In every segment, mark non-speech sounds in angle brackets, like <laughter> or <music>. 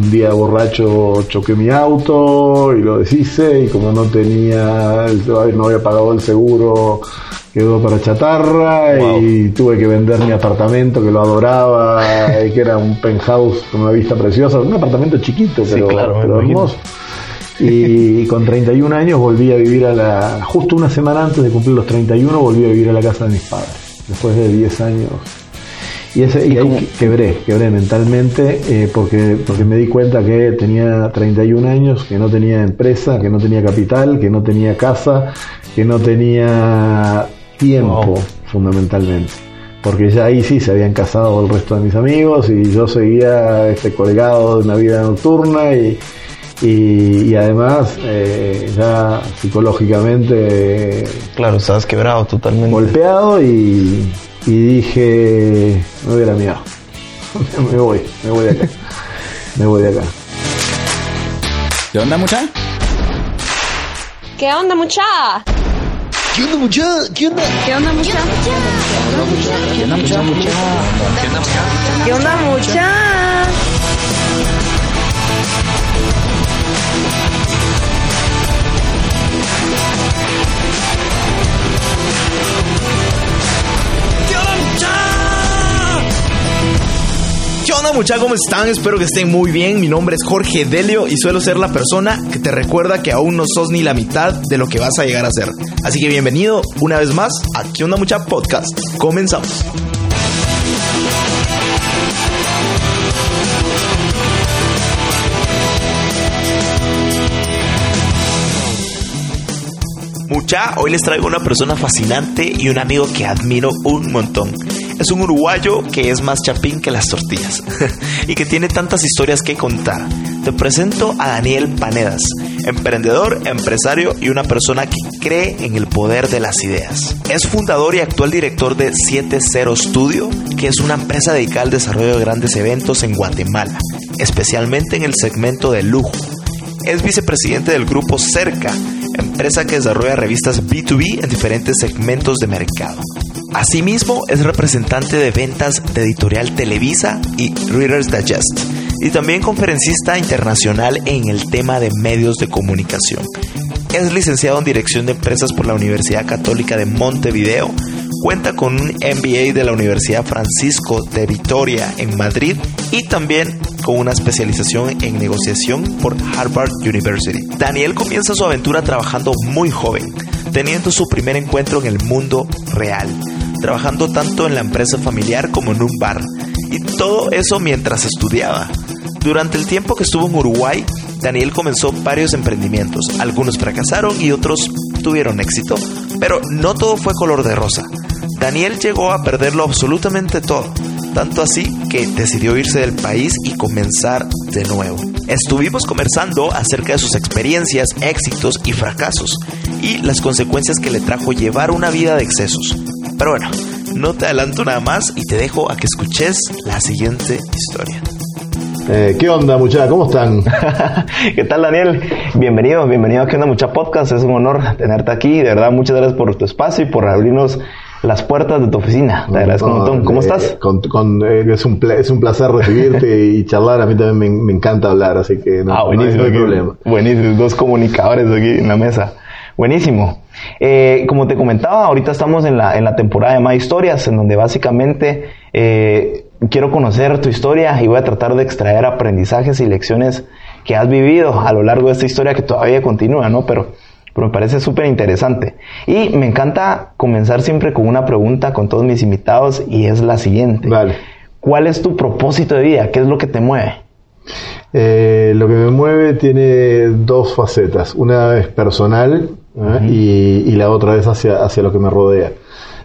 un día borracho choqué mi auto y lo deshice y como no tenía, no había pagado el seguro, quedó para chatarra y tuve que vender mi apartamento que lo adoraba y que era un penthouse con una vista preciosa, un apartamento chiquito pero, hermoso. Y, con 31 años volví a vivir a la, justo una semana antes de cumplir los 31, volví a vivir a la casa de mis padres, después de 10 años y, ese, y, ahí quebré, quebré mentalmente eh, porque, porque me di cuenta que tenía 31 años, que no tenía empresa, que no tenía capital, que no tenía casa, que no tenía tiempo fundamentalmente. Porque ya ahí sí se habían casado el resto de mis amigos y yo seguía este, colgado de una vida nocturna y, y, además eh, ya psicológicamente... Claro, estabas quebrado totalmente. Golpeado y y dije, me voy a la mía. <laughs> me voy, me voy de acá. Me voy de acá. ¿Qué onda, mucha? ¿Qué onda, mucha? ¿Qué onda, mucha? ¿Qué onda? ¿Qué onda, mucha? ¿Qué onda, mucha? ¿Qué onda, mucha? ¿Qué onda, mucha? ¿Qué onda muchachos? ¿Cómo están? Espero que estén muy bien. Mi nombre es Jorge Delio y suelo ser la persona que te recuerda que aún no sos ni la mitad de lo que vas a llegar a ser. Así que bienvenido una vez más a ¿Qué onda mucha podcast? Comenzamos. Mucha, hoy les traigo una persona fascinante y un amigo que admiro un montón es un uruguayo que es más chapín que las tortillas <laughs> y que tiene tantas historias que contar. Te presento a Daniel Panedas, emprendedor, empresario y una persona que cree en el poder de las ideas. Es fundador y actual director de 70 Studio, que es una empresa dedicada al desarrollo de grandes eventos en Guatemala, especialmente en el segmento de lujo. Es vicepresidente del grupo Cerca, empresa que desarrolla revistas B2B en diferentes segmentos de mercado. Asimismo, es representante de ventas de Editorial Televisa y Reader's Digest, y también conferencista internacional en el tema de medios de comunicación. Es licenciado en Dirección de Empresas por la Universidad Católica de Montevideo, cuenta con un MBA de la Universidad Francisco de Vitoria en Madrid y también con una especialización en negociación por Harvard University. Daniel comienza su aventura trabajando muy joven, teniendo su primer encuentro en el mundo real trabajando tanto en la empresa familiar como en un bar. Y todo eso mientras estudiaba. Durante el tiempo que estuvo en Uruguay, Daniel comenzó varios emprendimientos. Algunos fracasaron y otros tuvieron éxito. Pero no todo fue color de rosa. Daniel llegó a perderlo absolutamente todo. Tanto así que decidió irse del país y comenzar de nuevo. Estuvimos conversando acerca de sus experiencias, éxitos y fracasos y las consecuencias que le trajo llevar una vida de excesos. Pero bueno, no te adelanto nada más y te dejo a que escuches la siguiente historia. Eh, ¿Qué onda, muchachos? ¿Cómo están? <laughs> ¿Qué tal, Daniel? Bienvenido, bienvenido a ¿Qué onda, mucha podcast? Es un honor tenerte aquí. De verdad, muchas gracias por tu espacio y por abrirnos las puertas de tu oficina. Te agradezco un montón. ¿Cómo estás? Eh, es, un es un placer recibirte y charlar. A mí también me, encanta hablar, así que no, ah, buenísimo, hay problema. Buenísimo, dos comunicadores aquí en la mesa. Buenísimo. Eh, como te comentaba, ahorita estamos en la, en la temporada de más historias, en donde básicamente eh, quiero conocer tu historia y voy a tratar de extraer aprendizajes y lecciones que has vivido a lo largo de esta historia que todavía continúa, ¿no? Pero, pero me parece súper interesante. Y me encanta comenzar siempre con una pregunta con todos mis invitados y es la siguiente. Vale. ¿Cuál es tu propósito de vida? ¿Qué es lo que te mueve? Eh, lo que me mueve tiene dos facetas. Una es personal ¿eh? y, la otra es hacia, hacia lo que me rodea.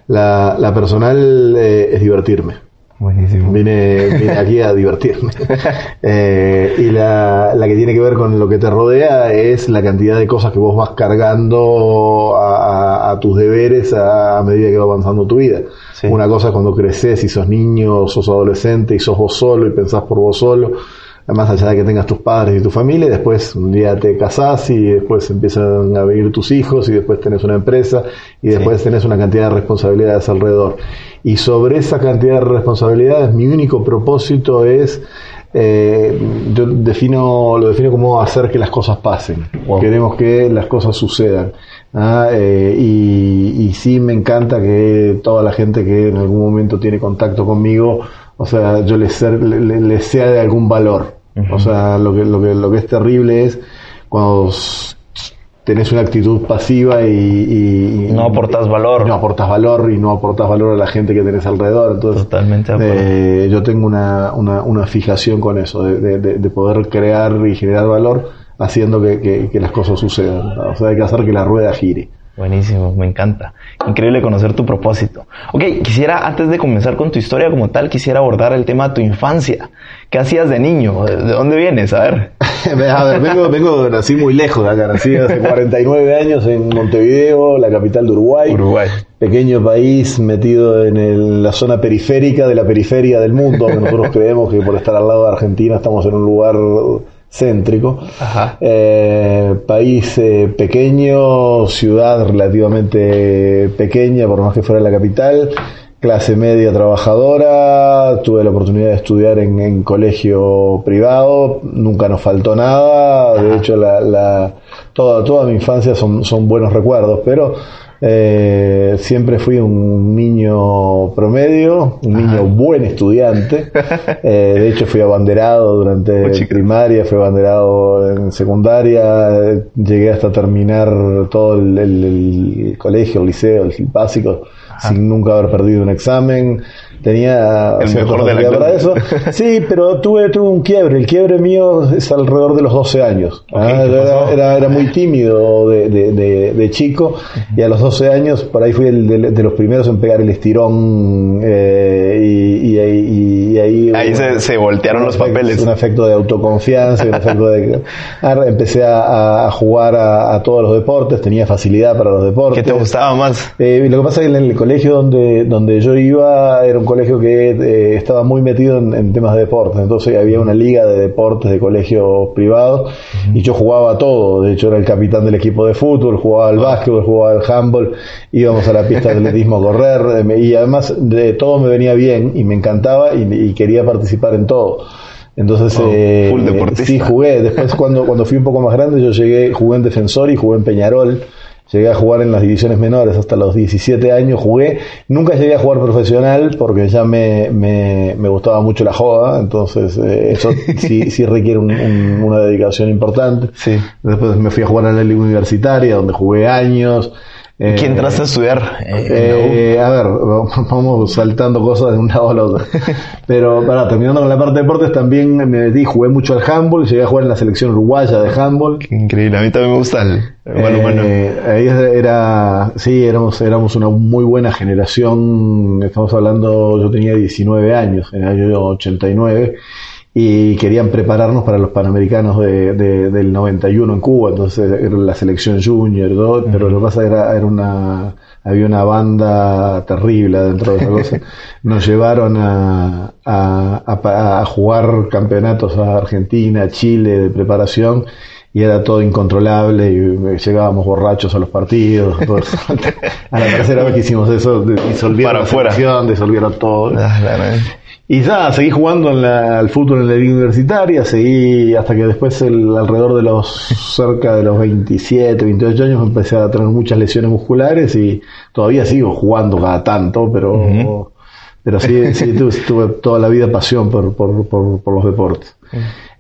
La, la personal eh, es divertirme. Buenísimo. Vine, vine <laughs> aquí a divertirme. <laughs> Eh, y la, la, que tiene que ver con lo que te rodea es la cantidad de cosas que vos vas cargando a, a, tus deberes a, medida que va avanzando tu vida. Una cosa es cuando creces y sos niño, sos adolescente y sos vos solo y pensás por vos solo más allá de que tengas tus padres y tu familia, después un día te casás y después empiezan a venir tus hijos y después tenés una empresa y después tenés una cantidad de responsabilidades alrededor. Y sobre esa cantidad de responsabilidades, mi único propósito es eh, yo defino, lo defino como hacer que las cosas pasen. Wow. Queremos que las cosas sucedan. ¿ah? Eh, y, y sí me encanta que toda la gente que en algún momento tiene contacto conmigo, o sea, yo les, ser- le, le- les sea de algún valor. O sea, lo que, lo que, lo que es terrible es cuando tenés una actitud pasiva y, y- y- No aportas valor. no aportas valor y no aportas valor a la gente que tenés alrededor. Entonces, Totalmente eh, yo tengo una, una, una fijación con eso, de, de- de- de poder crear y generar valor haciendo que, que- que las cosas sucedan. O sea, hay que hacer que la rueda gire. Buenísimo, me encanta. Increíble conocer tu propósito. Ok, quisiera, antes de comenzar con tu historia como tal, quisiera abordar el tema de tu infancia. ¿Qué hacías de niño? ¿De de dónde vienes? A ver. <laughs> A ver, vengo, vengo, nací muy lejos de acá, nací hace 49 años en Montevideo, la capital de Uruguay. Uruguay. Pequeño país metido en el- la zona periférica de la periferia del mundo. que Nosotros <laughs> creemos que por estar al lado de Argentina estamos en un lugar céntrico. Ajá. Eh, país eh, pequeño, ciudad relativamente pequeña, por más que fuera la capital, clase media trabajadora, tuve la oportunidad de estudiar en, en colegio privado, nunca nos faltó nada, de hecho la, la- toda, toda mi infancia son, son buenos recuerdos, pero eh, siempre fui un niño promedio, un niño buen estudiante, <laughs> Eh, de hecho fui abanderado durante primaria, fui abanderado en secundaria, eh, llegué hasta terminar todo el, el- el colegio, el liceo, el básico, sin nunca haber perdido un examen. Tenía El mejor de la para eso. <laughs> Sí, pero tuve, tuve un quiebre. El quiebre mío es alrededor de los 12 años. Ok, Ah, ¿qué yo era, era, era muy tímido de, de- de- de chico y a los 12 años por ahí fui el de, los primeros en pegar el estirón eh, y, y ahí, y ahí Ahí se, se voltearon los efecto- papeles. Un efecto de autoconfianza, y un efecto de... Ah, empecé a, a jugar a, a todos los deportes, tenía facilidad para los deportes. ¿Qué te gustaba más? Eh, lo que pasa es que en el colegio donde, donde yo iba era un colegio que eh, estaba muy metido en, en temas de deportes, entonces había una liga de deportes de colegios privados y yo jugaba todo, de hecho era el capitán del equipo de fútbol, jugaba al básquetbol, jugaba al handball, íbamos a la pista de atletismo a correr eh, y además de todo me venía bien y me encantaba y, y quería participar en todo. Entonces, Oh, eh, full deportista. sí, jugué. Después, cuando, cuando fui un poco más grande, yo llegué, jugué en Defensor y jugué en Peñarol. Llegué a jugar en las divisiones menores hasta los 17 años. Jugué, nunca llegué a jugar profesional porque ya me, me, me gustaba mucho la joda. Entonces, eh, eso <laughs> sí, sí requiere un- un- una dedicación importante. Sí. Después me fui a jugar a la liga universitaria, donde jugué años. ¿Y qué Eh, entraste a estudiar? Eh, eh, a ver, vamos saltando cosas de un lado al otro. <laughs> Pero para terminando con la parte de deportes, también me metí, jugué mucho al handball, llegué a jugar en la selección uruguaya de handball. Qué increíble. A mí también me gusta el, el balonmano. Eh, ahí era, sí, éramos, éramos una muy buena generación. Estamos hablando, yo tenía 19 años, en el año 89, y querían prepararnos para los panamericanos de, de- del 91 en Cuba. Entonces era la selección junior, todo, pero lo que pasa era, era una, había una banda terrible dentro de esa <laughs> cosa. Nos llevaron a, a, a- a jugar campeonatos a Argentina, Chile de preparación y era todo incontrolable y llegábamos borrachos a los partidos. pues, <laughs> a la tercera vez que hicimos eso, disolvieron Para la afuera. selección, disolvieron todo. Ah, claro, eh. Y ya, seguí jugando en la- al fútbol en la liga universitaria, seguí hasta que después, el, alrededor de los cerca de los 27, 28 años, empecé a tener muchas lesiones musculares y todavía sigo jugando cada tanto, pero, pero sí, sí tuve, tuve toda la vida pasión por, por, por, por los deportes.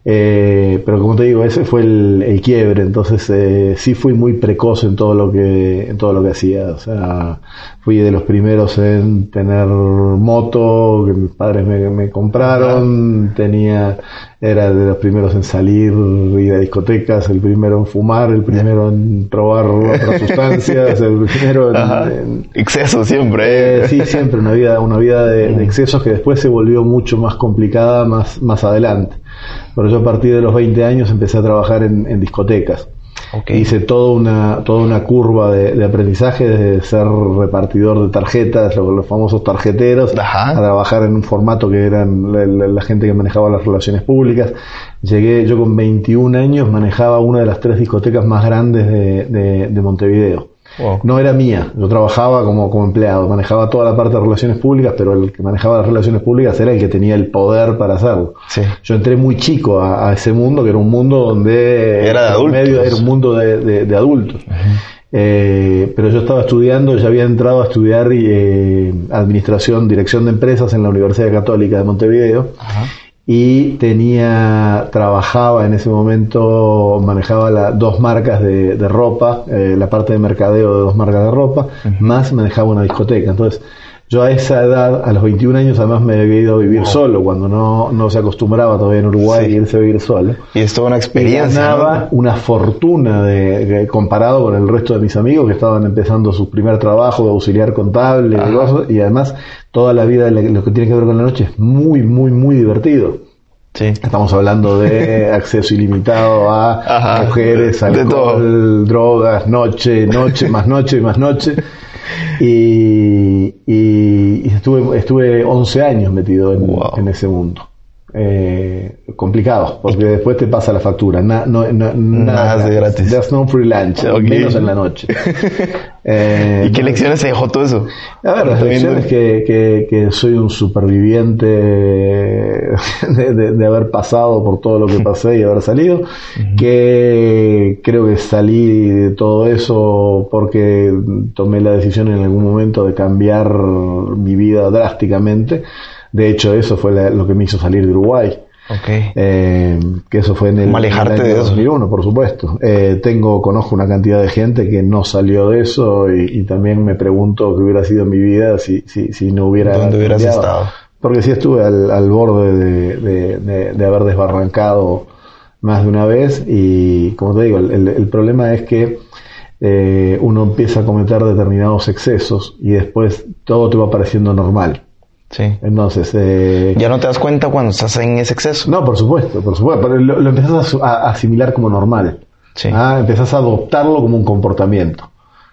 Eh, pero como te digo, ese fue el, el quiebre, entonces eh, sí fui muy precoz en todo lo que en todo lo que hacía, o sea, fui de los primeros en tener moto que mis padres me, me compraron, tenía era de los primeros en salir, ir a discotecas, el primero en fumar, el primero en probar otras <laughs> sustancias, el primero en- Exceso siempre. eh, sí, siempre una vida, una vida de, Mm. de excesos que después se volvió mucho más complicada más, más adelante. Pero yo a partir de los 20 años empecé a trabajar en, en discotecas. Hice toda una, toda una curva de, de aprendizaje desde ser repartidor de tarjetas, lo- los famosos tarjeteros, Ajá. a trabajar en un formato que eran la, la- la gente que manejaba las relaciones públicas. Llegué, yo con 21 años manejaba una de las tres discotecas más grandes de, de- de Montevideo. Wow. No era mía, yo trabajaba como, como empleado, manejaba toda la parte de relaciones públicas, pero el que manejaba las relaciones públicas era el que tenía el poder para hacerlo. Sí. Yo entré muy chico a, a ese mundo, que era un mundo donde Era de adultos. medio era un mundo de, de- de adultos. Eh, pero yo estaba estudiando, ya había entrado a estudiar eh, administración, dirección de empresas en la Universidad Católica de Montevideo y tenía, trabajaba en ese momento, manejaba la- dos marcas de, de ropa, eh, la parte de mercadeo de dos marcas de ropa, más manejaba una discoteca. Entonces, yo a esa edad, a los 21 años, además me había ido a vivir solo, cuando no, no se acostumbraba todavía en Uruguay Sí. irse a vivir solo. Y es toda una Y experiencia. ganaba ¿no? una fortuna de, de- comparado con el resto de mis amigos que estaban empezando su primer trabajo de auxiliar contable y y además toda la vida lo que tiene que ver con la noche es muy, muy, muy divertido. Sí. Estamos hablando de <laughs> acceso ilimitado a Ajá. mujeres, alcohol, drogas, noche, noche, más noche, más noche. Y, y- y estuve, estuve 11 años metido en, Wow. en ese mundo. Eh, complicado, porque después te pasa la factura. Na- no, no- Nada es de gratis. There's no free lunch, menos en la noche. <laughs> Eh, ¿Y qué lecciones se dejó todo eso? a ver, las lecciones que, que, que soy un superviviente <laughs> de, de- de haber pasado por todo lo que <laughs> pasé y haber salido, que creo que salí de todo eso porque tomé la decisión en algún momento de cambiar mi vida drásticamente. De hecho, eso fue la- lo que me hizo salir de Uruguay. Ok. Eh, que eso fue en el, alejarte en el año de eso. 2001, por supuesto. Eh, tengo, conozco una cantidad de gente que no salió de eso y, y también me pregunto qué hubiera sido mi vida si, si, si no hubiera ¿Dónde hubieras estado? Porque sí estuve al, al borde de, de- de- de haber desbarrancado más de una vez y, como te digo, el problema es que eh, uno empieza a cometer determinados excesos y después todo te va pareciendo normal. Sí. Entonces, eh, Ya no te das cuenta cuando estás en ese exceso. no, por supuesto, por supuesto, pero lo, lo empezás a asimilar como normal. Sí. Ah, empezás a adoptarlo como un comportamiento.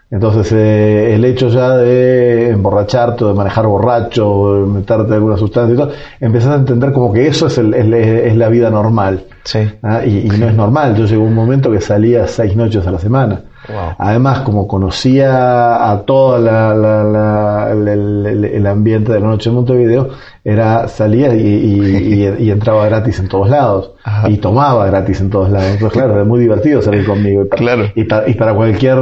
Entonces, eh, el hecho ya de emborracharte, de manejar borracho, de meterte alguna sustancia y todo, empezás a entender como que eso es, el- es, es la vida normal. Sí. Ah, y, y no es normal. Yo llegó un momento que salía seis noches a la semana. Wow. Además, como conocía a todo la, la- la- el, ambiente de la noche en Montevideo, era salía y, y- y- y entraba gratis en todos lados. Ajá. Y tomaba gratis en todos lados. Entonces, claro, era muy divertido salir conmigo. Y para, Claro. y para, y para cualquier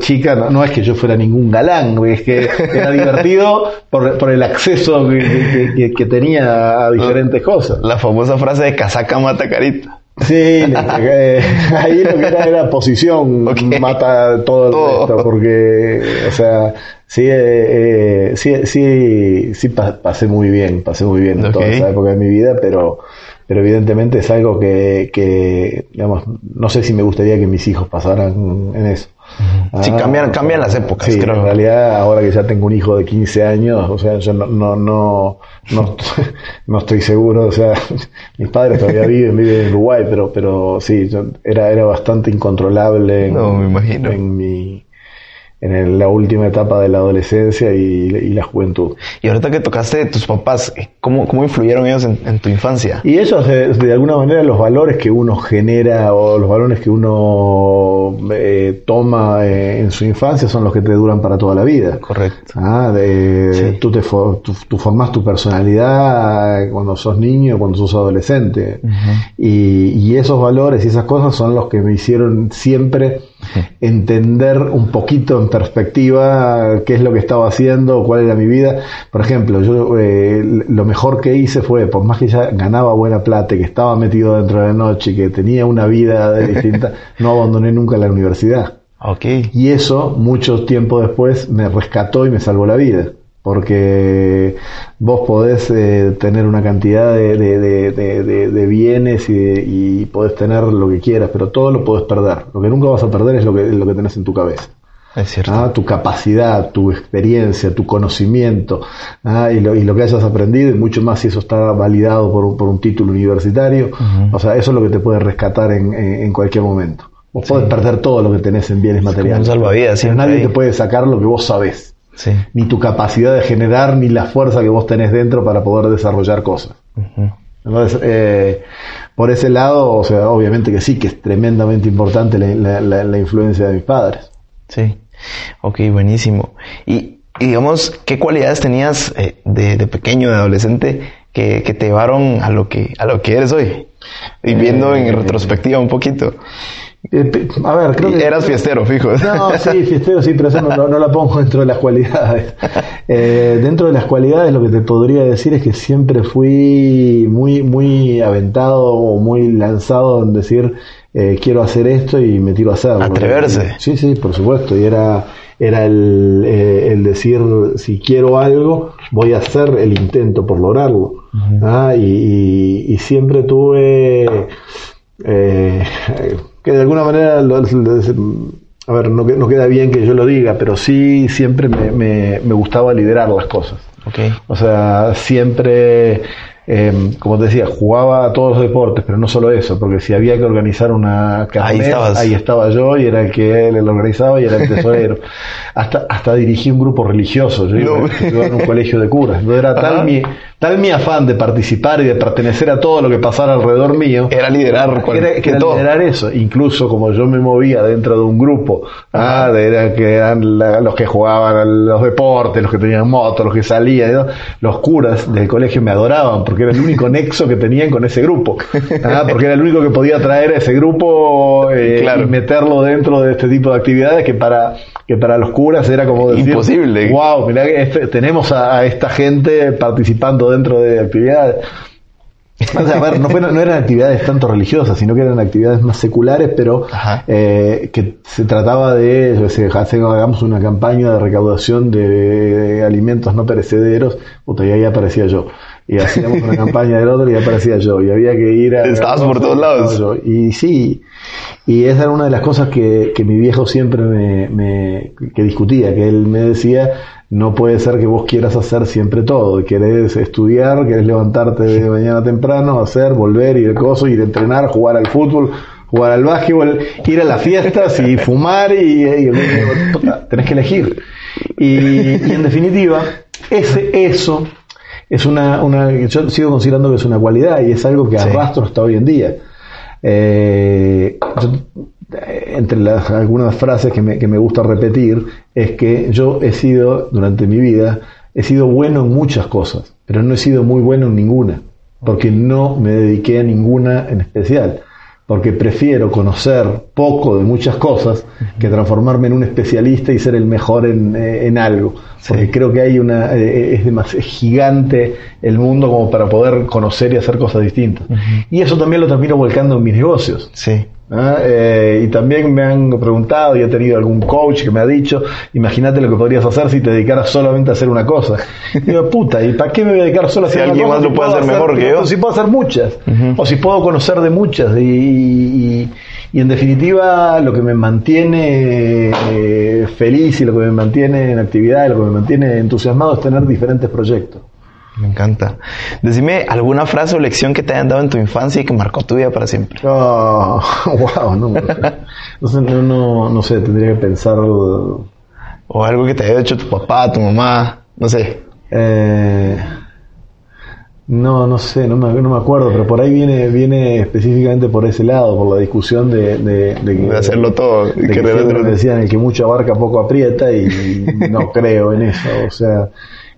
chica, no, no es que yo fuera ningún galán, es que era divertido por, por el acceso que, que- que- que tenía a diferentes cosas. La famosa frase de casaca mata carita. Sí, <laughs> eh, ahí lo que era era posición, <laughs> Ok. mata todo el Todo. resto, porque, o sea, sí, eh, eh, sí, sí, sí pa- pasé muy bien, pasé muy bien en toda esa época de mi vida, pero, pero evidentemente es algo que, que, digamos, no sé si me gustaría que mis hijos pasaran en eso. Sí, Ah, cambian- cambian las épocas, Sí, creo. en realidad ahora que ya tengo un hijo de 15 años, o sea, yo no, no, no, no, <laughs> no estoy seguro, o sea, <laughs> mis padres todavía viven, viven en Uruguay, pero, pero sí, yo- era, era bastante incontrolable en, No, me imagino. en mi, en el- la última etapa de la adolescencia y, y la juventud. Y ahorita que tocaste de tus papás, ¿cómo, cómo influyeron ellos en, en tu infancia? Y ellos, de, de alguna manera, los valores que uno genera o los valores que uno eh, toma eh, en su infancia son los que te duran para toda la vida. Correcto. Ah, de, Sí. tú, te tú, tú formás tu personalidad cuando sos niño, cuando sos adolescente. y, y esos valores y esas cosas son los que me hicieron siempre <laughs> entender un poquito en perspectiva qué es lo que estaba haciendo, cuál era mi vida. Por ejemplo, yo eh, lo mejor que hice fue, por más que ya ganaba buena plata, que estaba metido dentro de la noche, que tenía una vida <laughs> distinta, no abandoné nunca la universidad. Ok. Y eso, mucho tiempo después, me rescató y me salvó la vida. Porque vos podés eh, tener una cantidad de, de- de- de- bienes y, de- y podés tener lo que quieras, pero todo lo podés perder. Lo que nunca vas a perder es lo que, lo que tenés en tu cabeza. Es cierto. Ah, tu capacidad, tu experiencia, tu conocimiento ah, y, lo, y lo que hayas aprendido, y mucho más si eso está validado por un, por un título universitario. O sea, eso es lo que te puede rescatar en, en- cualquier momento. Vos podés perder todo lo que tenés en bienes materiales. un salvavidas, pero nadie ahí. te puede sacar lo que vos sabés. Sí. Ni tu capacidad de generar, ni la fuerza que vos tenés dentro para poder desarrollar cosas. Entonces, eh, por ese lado, o sea, obviamente que sí, que es tremendamente importante la, la- la- la influencia de mis padres. Sí. Ok, buenísimo. Y, y digamos, ¿qué cualidades tenías eh, de, de pequeño, de adolescente, que, que te llevaron a lo que, a lo que eres hoy? Y viendo en Eh, retrospectiva un poquito. Eh, pe- a ver, creo que... eras fiestero, fijo. No, sí, fiestero, sí, pero eso no, no- no la pongo dentro de las cualidades. Eh, dentro de las cualidades lo que te podría decir es que siempre fui muy, muy aventado o muy lanzado en decir eh, quiero hacer esto y me tiro a hacerlo. Atreverse. Sí, sí, por supuesto. Y era, era el, eh, el decir si quiero algo voy a hacer el intento por lograrlo. Ah, y, y- y siempre tuve eh, que de alguna manera, lo- lo- a ver, no, no queda bien que yo lo diga, pero sí siempre me, me- me gustaba liderar las cosas. Ok. O sea, siempre, eh, como te decía, jugaba a todos los deportes, pero no solo eso, porque si había que organizar una kermés, estabas. ahí estaba yo y era el que él lo organizaba y era el tesorero. <laughs> hasta, hasta dirigí un grupo religioso, yo iba, No. en un colegio de curas. Entonces era Ajá. tal mi, tal mi afán de participar y de pertenecer a todo lo que pasara alrededor mío, Era liderar cual- era, que era todo. liderar eso, incluso como yo me movía dentro de un grupo, ah, de, era que eran la- los que jugaban los deportes, los que tenían motos, los que salían, ¿no? los curas del colegio me adoraban porque era el único nexo que tenían con ese grupo, ah, porque era el único que podía traer a ese grupo eh, Claro. y meterlo dentro de este tipo de actividades que para que para los curas era como decir, Imposible. wow, mirá que este- tenemos a, a esta gente participando dentro de actividades. O sea, a ver, no, fue- no eran actividades tanto religiosas, sino que eran actividades más seculares, pero eh, que se trataba de, yo sé, hagamos una campaña de recaudación de, alimentos no perecederos, puta, y ahí aparecía yo. Y hacíamos una campaña del otro y aparecía yo. Y había que ir a... <laughs> Estabas por todos lados. Yo. Y sí, y esa era una de las cosas que, que mi viejo siempre me, me- que discutía, que él me decía, no puede ser que vos quieras hacer siempre todo, querés estudiar, querés levantarte de mañana temprano, hacer, volver, ir al coso, ir a entrenar, jugar al fútbol, jugar al básquetbol, ir a las fiestas y fumar y, y- tenés que elegir. Y, y en definitiva, ese, eso es una, una, yo sigo considerando que es una cualidad y es algo que Sí. arrastro hasta hoy en día. Eh, yo, eh, entre las, algunas frases que me, que me gusta repetir es que yo he sido, durante mi vida, he sido bueno en muchas cosas, pero no he sido muy bueno en ninguna, porque no me dediqué a ninguna en especial, porque prefiero conocer poco de muchas cosas que transformarme en un especialista y ser el mejor en, eh, en algo, porque creo que hay una, eh, es demasiado gigante el mundo como para poder conocer y hacer cosas distintas. Y eso también lo termino volcando en mis negocios. Sí. ¿Ah? Eh, y también me han preguntado y he tenido algún coach que me ha dicho, imagínate lo que podrías hacer si te dedicaras solamente a hacer una cosa. Y digo, puta, ¿y para qué me voy a dedicar solo a Si hacer una alguien cosa más lo puede hacer mejor que yo? Si puedo hacer muchas, o si puedo conocer de muchas. Y, y- y en definitiva lo que me mantiene eh, feliz y lo que me mantiene en actividad y lo que me mantiene entusiasmado es tener diferentes proyectos. Me encanta. Decime alguna frase o lección que te hayan dado en tu infancia y que marcó tu vida para siempre. <laughs> Oh, wow, no, no, sé, no, no, sé, tendría que pensar. O algo que te haya hecho tu papá, tu mamá, no sé. eh, no, no sé, no me, no me acuerdo, pero por ahí viene, viene específicamente por ese lado, por la discusión de, de, de que- De hacerlo todo. de que hacerlo- decían el que mucho abarca poco aprieta y no creo en eso. O sea,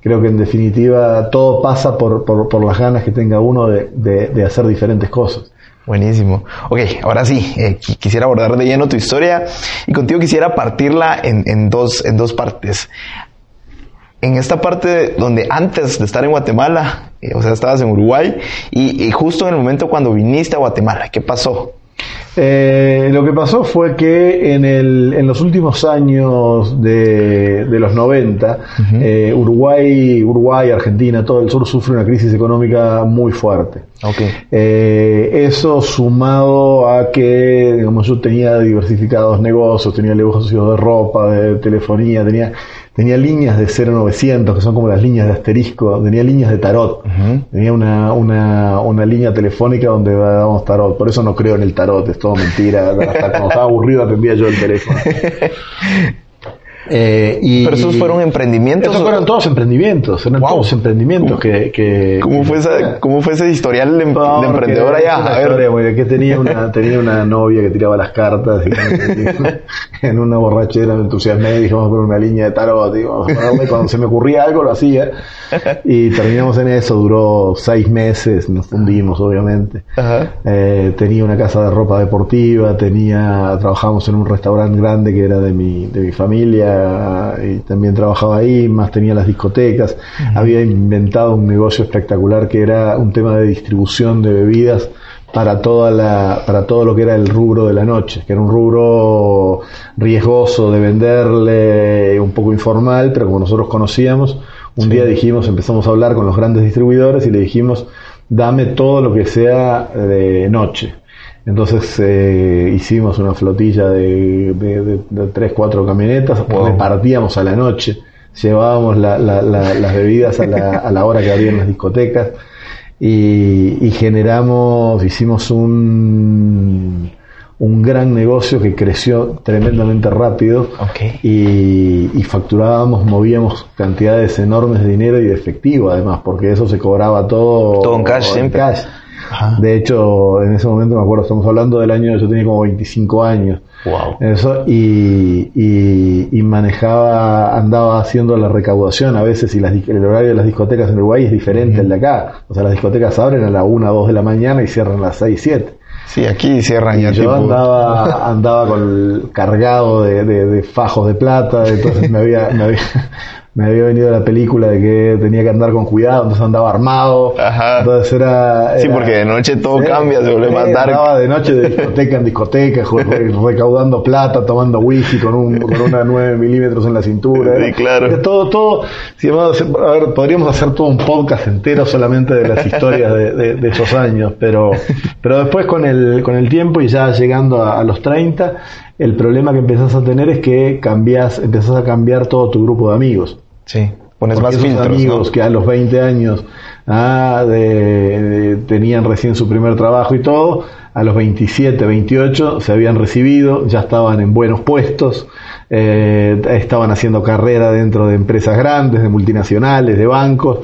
creo que en definitiva todo pasa por, por, por las ganas que tenga uno de, de, de hacer diferentes cosas. Buenísimo. Ok, ahora sí, eh, qui- quisiera abordar de lleno tu historia y contigo quisiera partirla en, en dos, en dos partes. En esta parte donde antes de estar en Guatemala, eh, o sea, estabas en Uruguay y justo en el momento cuando viniste a Guatemala, ¿qué pasó? Eh, lo que pasó fue que en, el, en los últimos años de, de los 90, eh, Uruguay, Uruguay, Argentina, todo el sur sufre una crisis económica muy fuerte. Ok. Eh, eso sumado a que, digamos, yo tenía diversificados negocios, tenía negocios de ropa, de telefonía, tenía, tenía líneas de 0900, que son como las líneas de asterisco, tenía líneas de tarot, tenía una, una, una línea telefónica donde dábamos tarot, por eso no creo en el tarot, es todo mentira, <laughs> hasta cuando estaba aburrido atendía yo el teléfono. <laughs> Eh, y Pero esos fueron emprendimientos. Esos fueron todos emprendimientos, eran Wow. todos emprendimientos que, que- ¿Cómo fue, esa, ¿Cómo fue ese historial de, No, de emprendedor allá? una A ver. historia, güey, que tenía una, tenía una novia que tiraba las cartas y <laughs> en una borrachera me entusiasmé y dije vamos a poner una línea de tarot y vamos a ponerle", cuando se me ocurría algo lo hacía y terminamos en eso, duró seis meses, nos fundimos obviamente. Eh, tenía una casa de ropa deportiva, tenía, trabajábamos en un restaurante grande que era de mi, de mi familia y también trabajaba ahí, más tenía las discotecas. Había inventado un negocio espectacular que era un tema de distribución de bebidas para toda la, para todo lo que era el rubro de la noche, que era un rubro riesgoso de venderle, un poco informal, pero como nosotros conocíamos, un día dijimos, empezamos a hablar con los grandes distribuidores y le dijimos, dame todo lo que sea de noche. Entonces eh, hicimos una flotilla de, de, de- de tres, cuatro camionetas, repartíamos a la noche, llevábamos la- la- la- las bebidas a la, a la hora que abrían las discotecas y, y generamos, hicimos un, un gran negocio que creció tremendamente rápido y, y facturábamos, movíamos cantidades enormes de dinero y de efectivo además, porque eso se cobraba todo, Todo en cash siempre. cash. Ajá. De hecho, en ese momento me acuerdo, estamos hablando del año, yo tenía como 25 años. Wow. Eso, y, y, y manejaba, andaba haciendo la recaudación a veces y las, el horario de las discotecas en Uruguay es diferente al de acá. O sea, las discotecas abren a la 1 o 2 de la mañana y cierran a las 6, 7. Sí, aquí cierran ya Y yo tipo... andaba, <laughs> andaba con el- cargado de, de- de fajos de plata, entonces me había, me había, me había venido la película de que tenía que andar con cuidado, entonces andaba armado. Ajá. Entonces era, Sí, porque de noche todo cambia, se vuelve más dark. Andaba de noche de discoteca en discoteca, <laughs> recaudando plata, tomando whisky con, un, con una 9 milímetros en la cintura. Sí, claro. Todo, todo. si vamos a ver, podríamos hacer todo un podcast entero solamente de las historias de, de- de esos años, pero, pero después con el, con el tiempo y ya llegando a, a los 30, el problema que empezás a tener es que cambias, empezás a cambiar todo tu grupo de amigos. Sí, pones Porque más esos filtros, amigos ¿no? que a los 20 años ah, de- de- tenían recién su primer trabajo y todo, a los 27, 28 se habían recibido, ya estaban en buenos puestos, eh, estaban haciendo carrera dentro de empresas grandes, de multinacionales, de bancos,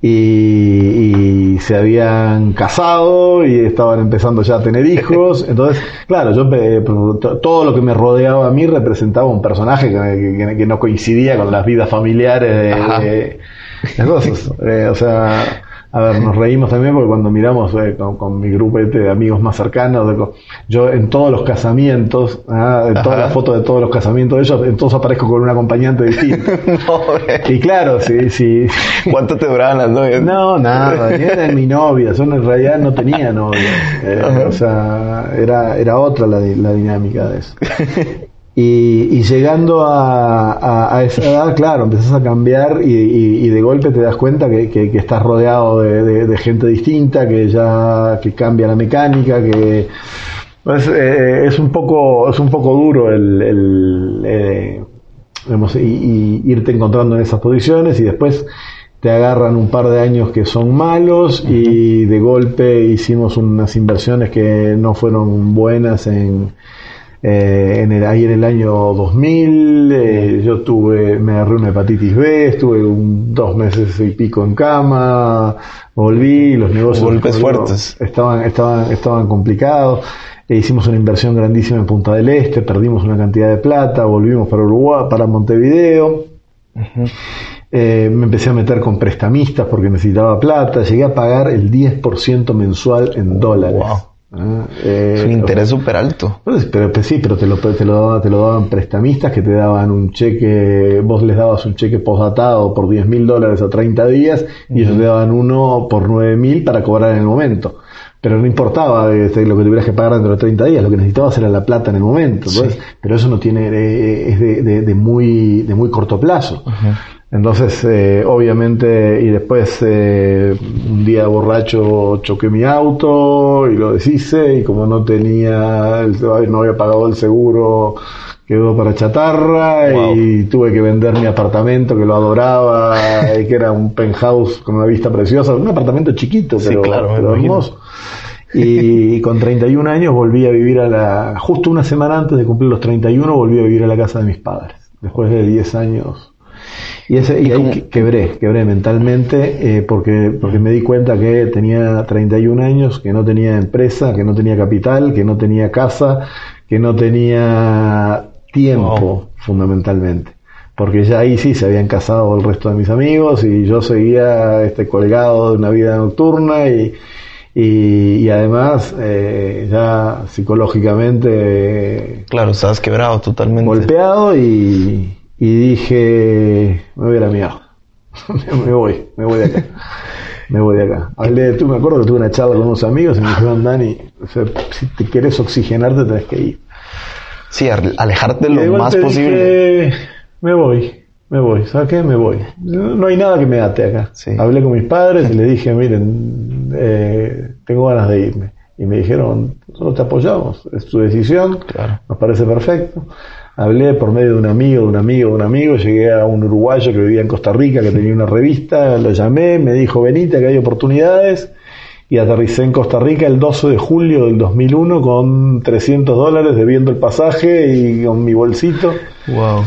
y, y se habían casado y estaban empezando ya a tener hijos. <laughs> Entonces, claro, yo eh, to- todo lo que me rodeaba a mí representaba un personaje que, que- que no coincidía con las vidas familiares de, De cosas. <laughs> Eh, o sea, a ver, nos reímos también porque cuando miramos eh, con, con mi grupo este de amigos más cercanos, de yo en todos los casamientos, ah, en todas las fotos de todos los casamientos de ellos, en todos aparezco con un acompañante distinto. <laughs> Y claro, sí, sí. ¿Cuánto te duraban las novias? No, nada, ni era mi novia, yo en realidad no tenía novia. Eh, o sea, era, era otra la, la dinámica de eso. <laughs> Y, y llegando a, a- a esa edad, claro, empezás a cambiar y, y- y de golpe te das cuenta que, que- que estás rodeado de, de- de gente distinta, que ya que cambia la mecánica, que es, eh, es un poco es un poco duro el, el, eh, digamos, y, y irte encontrando en esas posiciones y después te agarran un par de años que son malos y de golpe hicimos unas inversiones que no fueron buenas en, eh, en el, ahí en el año 2000 eh, yo tuve me agarré una hepatitis B estuve un- dos meses y pico en cama volví los negocios Golpes fuertes. estaban estaban estaban complicados e hicimos una inversión grandísima en Punta del Este perdimos una cantidad de plata volvimos para Uruguay para Montevideo eh, me empecé a meter con prestamistas porque necesitaba plata. Llegué a pagar el 10% mensual en dólares. Wow. Ah, eh, Es un interés súper alto. pues, pero pues, sí, pero te lo, te, lo daban, te lo daban prestamistas que te daban un cheque, vos les dabas un cheque postdatado por 10 mil dólares a 30 días y ellos te daban uno por 9 mil para cobrar en el momento. Pero no importaba este, lo que tuvieras que pagar dentro de 30 días, lo que necesitabas era la plata en el momento. entonces, Pero eso no tiene, eh, es de, de- de muy, de muy corto plazo. Entonces, eh, obviamente, y después eh, un día borracho choqué mi auto y lo deshice y como no tenía, el- no había pagado el seguro, quedó para chatarra y tuve que vender mi apartamento que lo adoraba <laughs> y que era un penthouse con una vista preciosa, un apartamento chiquito Sí, pero, claro, me pero hermoso. Y con 31 años volví a vivir a la, justo una semana antes de cumplir los 31, volví a vivir a la casa de mis padres. después de 10 años. Y, ese, y, ¿Y ahí quebré, quebré mentalmente eh, porque, porque me di cuenta que tenía 31 años, que no tenía empresa, que no tenía capital, que no tenía casa, que no tenía tiempo, Wow. fundamentalmente. Porque ya ahí sí se habían casado el resto de mis amigos y yo seguía este, colgado de una vida nocturna y, y, y además eh, ya psicológicamente Claro, estás quebrado totalmente. golpeado y, y dije, me voy a la mierda. <laughs> me voy, me voy de acá. Me voy de acá. Hablé, tú me acuerdo que tuve una charla con unos amigos y me dijeron, Dani, o sea, si te quieres oxigenarte tenés que ir. Sí, al- alejarte lo más posible. dije, me voy, me voy, ¿sabes qué? Me voy. No, hay nada que me ate acá. Sí. Hablé con mis padres y <laughs> les dije, miren, eh, tengo ganas de irme. Y me dijeron, nosotros te apoyamos, es tu decisión, Claro. nos parece perfecto. Hablé por medio de un amigo, de un amigo, de un amigo, llegué a un uruguayo que vivía en Costa Rica, que tenía una revista, lo llamé, me dijo, venite, que hay oportunidades, y aterricé en Costa Rica el 12 de julio del 2001 con 300 dólares debiendo el pasaje y con mi bolsito. Wow.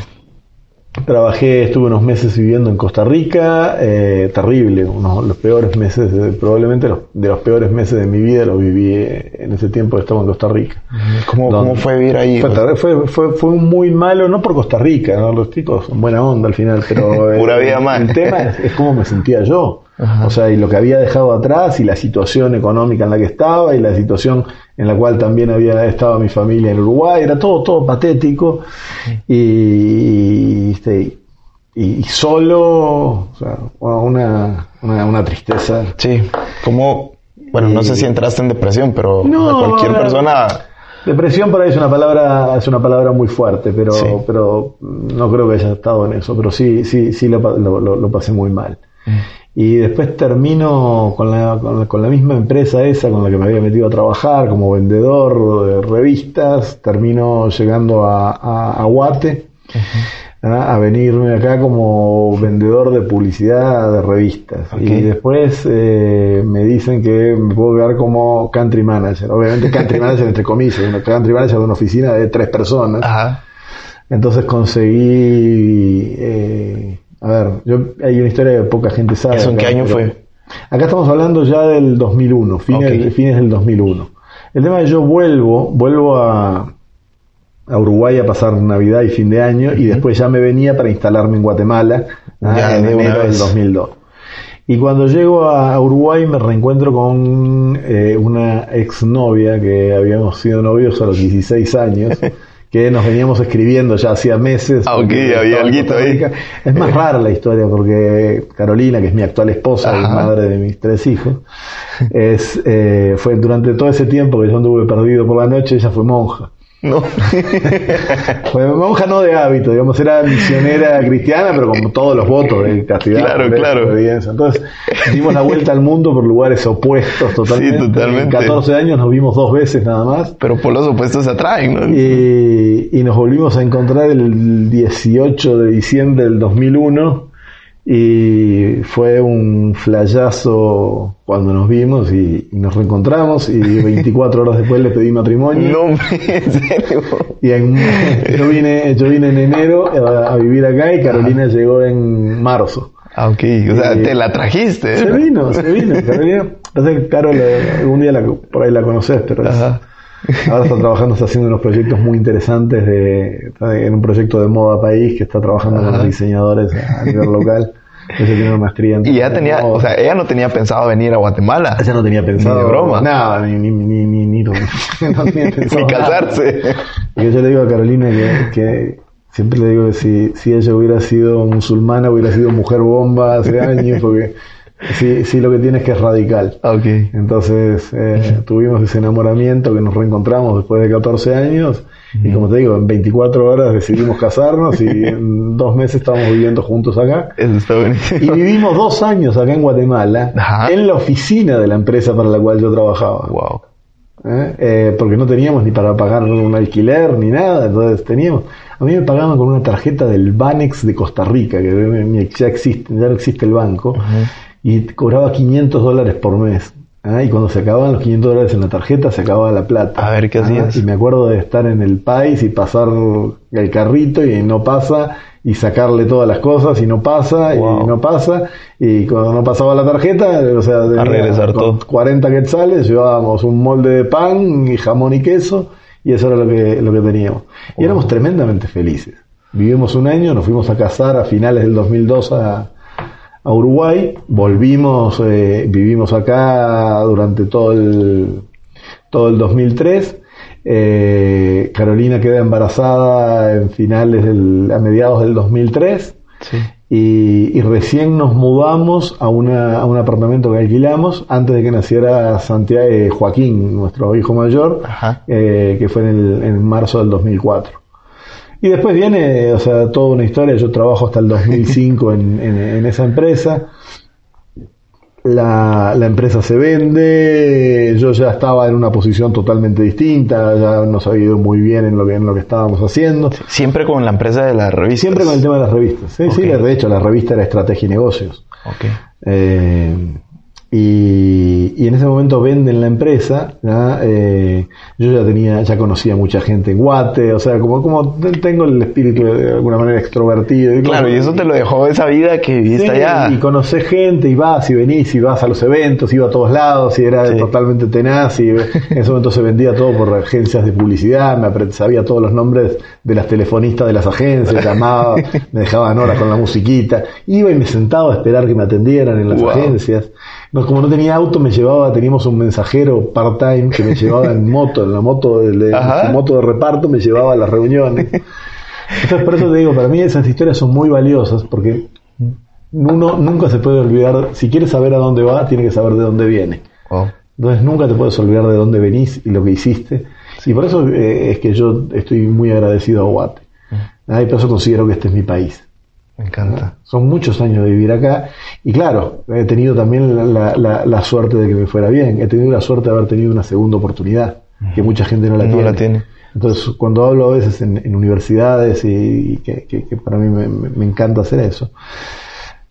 Trabajé, estuve unos meses viviendo en Costa Rica, eh, terrible, unos los peores meses, de- probablemente los, de los peores meses de mi vida los viví eh, en ese tiempo que estaba en Costa Rica. ¿Cómo. ¿Cómo fue vivir ahí? Fue, fue, fue, fue muy malo, no por Costa Rica, ¿no? los chicos son buena onda al final, pero <laughs> Pura vida mal. el tema es, es cómo me sentía yo. Ajá. O sea, y lo que había dejado atrás y la situación económica en la que estaba y la situación en la cual también había estado mi familia en Uruguay, era todo, todo patético y, y, este, y- y solo, o sea, una, una, una tristeza. Sí. ¿Cómo? Bueno, no sé si entraste en depresión, pero No, cualquier persona... Depresión por ahí es una palabra, es una palabra muy fuerte, pero, Sí. pero no creo que haya estado en eso, pero sí, sí, sí lo, pa- lo- lo- lo pasé muy mal. Y después termino con la, con, la, con la misma empresa esa con la que me había metido a trabajar como vendedor de revistas, termino llegando a, a, a Guate, a venirme acá como vendedor de publicidad de revistas. Y después eh, me dicen que me puedo quedar como country manager, obviamente country <laughs> manager entre comillas, una country manager de una oficina de tres personas. Ajá. Entonces conseguí, eh, a ver, yo, hay una historia que poca gente sabe. ¿Eso en qué año fue? Acá estamos hablando ya del 2001, fines, Ok. fines del 2001. El tema es que yo vuelvo, vuelvo a, a Uruguay a pasar Navidad y fin de año y después ya me venía para instalarme en Guatemala Ya, en de enero del vez. 2002. Y cuando llego a a Uruguay me reencuentro con eh, una exnovia que habíamos sido novios a los 16 años, <laughs> que nos veníamos escribiendo ya hacía meses. Ah, ok, había Costa ahí. Es más rara la historia porque Carolina, que es mi actual esposa y madre de mis tres hijos, es, eh, fue durante todo ese tiempo que yo anduve perdido por la noche, ella fue monja. No. <laughs> Fue monja no de hábito, digamos, era misionera cristiana, pero con todos los votos de castidad, Claro, claro. Entonces, dimos la vuelta al mundo por lugares opuestos totalmente. Sí, totalmente. En 14 años nos vimos dos veces nada más. Pero por los opuestos se atraen, ¿no? Y, y nos volvimos a encontrar el 18 de diciembre del 2001 y fue un flayazo cuando nos vimos y, y nos reencontramos y <laughs> 24 horas después le pedí matrimonio. No, en serio. Y en- yo, vine, yo vine en enero a, a vivir acá y Carolina llegó en marzo. Ah, ok. O sea, te la trajiste. Se vino, se vino. Carolina, pasa que Carol eh, algún día la- por ahí la conoces, pero es- ahora está trabajando, está haciendo unos proyectos muy interesantes de, en un proyecto de moda país que está trabajando con los diseñadores a nivel local. Ella tiene una maestría en Y ya tenía, o sea, ella no tenía pensado venir a Guatemala. ella no tenía pensado Ni de broma. nada, ni, ni, ni, ni, ni- <laughs> no tenía <laughs> pensado Ni casarse. Y yo le digo a Carolina que, que siempre le digo que si, si ella hubiera sido musulmana, hubiera sido mujer bomba hace años, porque sí, sí lo que tiene es que es radical. Ah, Ok. Entonces eh, tuvimos ese enamoramiento que nos reencontramos después de 14 años y como te digo, en 24 horas decidimos casarnos y en dos meses estamos viviendo juntos acá. Eso está Y vivimos dos años acá en Guatemala, Ajá. en la oficina de la empresa para la cual yo trabajaba. Wow. ¿eh? Eh, porque no teníamos ni para pagar un alquiler ni nada, entonces teníamos. A mí me pagaban con una tarjeta del Banex de Costa Rica, que ya existe, ya no existe el banco, y cobraba 500 dólares por mes. Ah, Y cuando se acababan los 500 dólares en la tarjeta, se acababa la plata. A ver, ¿qué Ah, hacías? Y me acuerdo de estar en el país y pasar el carrito y no pasa, y sacarle todas las cosas y no pasa, Wow. y no pasa. Y cuando no pasaba la tarjeta, o sea, tenía regresar todo. 40 quetzales, llevábamos un molde de pan y jamón y queso, y eso era lo que, lo que teníamos. Y éramos tremendamente felices. Vivimos un año, nos fuimos a casar a finales del 2002 a, a Uruguay, volvimos, eh, vivimos acá durante todo el, todo el 2003. Eh, Carolina queda embarazada en finales del, a mediados del 2003 Sí. y, y recién nos mudamos a, una, a un apartamento que alquilamos antes de que naciera Santiago, eh, Joaquín, nuestro hijo mayor, eh, que fue en, el, en marzo del 2004. Y después viene, o sea, toda una historia. Yo trabajo hasta el 2005 en, <laughs> en, en esa empresa. La, la empresa se vende, yo ya estaba en una posición totalmente distinta, ya nos había ido muy bien en lo que, en lo que estábamos haciendo. Siempre con la empresa de la revista. Siempre con el tema de las revistas. Sí, sí, de hecho, la revista era Estrategia y Negocios. Ok. Eh, y, y en ese momento venden la empresa. ¿ya? Eh, yo ya tenía, ya conocía mucha gente en Guate, o sea, como, como tengo el espíritu de alguna manera extrovertido. y Claro, como- y eso te lo dejó esa vida que viviste Sí, allá. Y conoces gente, y vas y venís, y vas a los eventos, iba a todos lados, y era Sí. totalmente tenaz, y en ese momento se vendía todo por agencias de publicidad, me sabía todos los nombres de las telefonistas de las agencias, llamaba, me dejaban horas con la musiquita, iba y me sentaba a esperar que me atendieran en las Wow. agencias. No, como no tenía auto, me llevaba, teníamos un mensajero part-time que me llevaba en moto, en la moto de, su moto de reparto, me llevaba a las reuniones. Entonces, por eso te digo, para mí esas historias son muy valiosas porque uno nunca se puede olvidar, si quiere saber a dónde va, tiene que saber de dónde viene. Oh, Entonces nunca te puedes olvidar de dónde venís y lo que hiciste. Y por eso eh, es que yo estoy muy agradecido a Guate. Ah, y por eso considero que este es mi país. Me encanta. Son muchos años de vivir acá y claro, he tenido también la, la- la- la suerte de que me fuera bien. He tenido la suerte de haber tenido una segunda oportunidad, que mucha gente no la No tiene. Entonces, cuando hablo a veces en, en universidades y, y que, que- que para mí me, encanta hacer eso,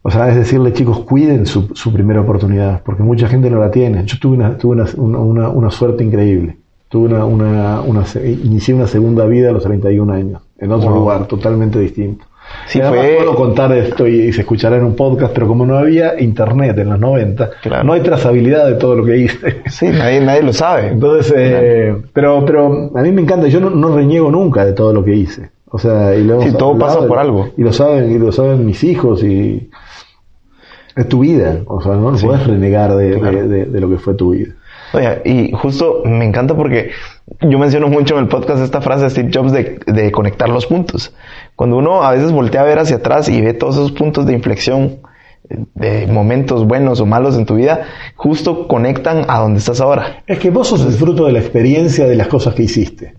o sea, es decirle, chicos, cuiden su, su primera oportunidad, porque mucha gente no la tiene. Yo tuve una, tuve una, una- una- suerte increíble. Tuve una, una, una inicié una segunda vida a los 31 años, en otro Wow. lugar, totalmente distinto. Sí, fue- puedo contar esto y, se escuchará en un podcast, pero como no había internet en los 90, Claro. no hay trazabilidad de todo lo que hice. Sí, nadie, nadie lo sabe. Entonces, eh, pero, pero a mí me encanta, yo no, no reniego nunca de todo lo que hice. O sea, y hemos Sí, todo pasa por algo. Y lo saben, y lo saben mis hijos y es tu vida. O sea, no, no puedes renegar de, Claro. de- de- de lo que fue tu vida. Oye, y justo me encanta porque yo menciono mucho en el podcast esta frase de Steve Jobs de, de conectar los puntos. Cuando uno a veces voltea a ver hacia atrás y ve todos esos puntos de inflexión de momentos buenos o malos en tu vida, justo conectan a donde estás ahora. Es que vos sos el fruto de la experiencia de las cosas que hiciste.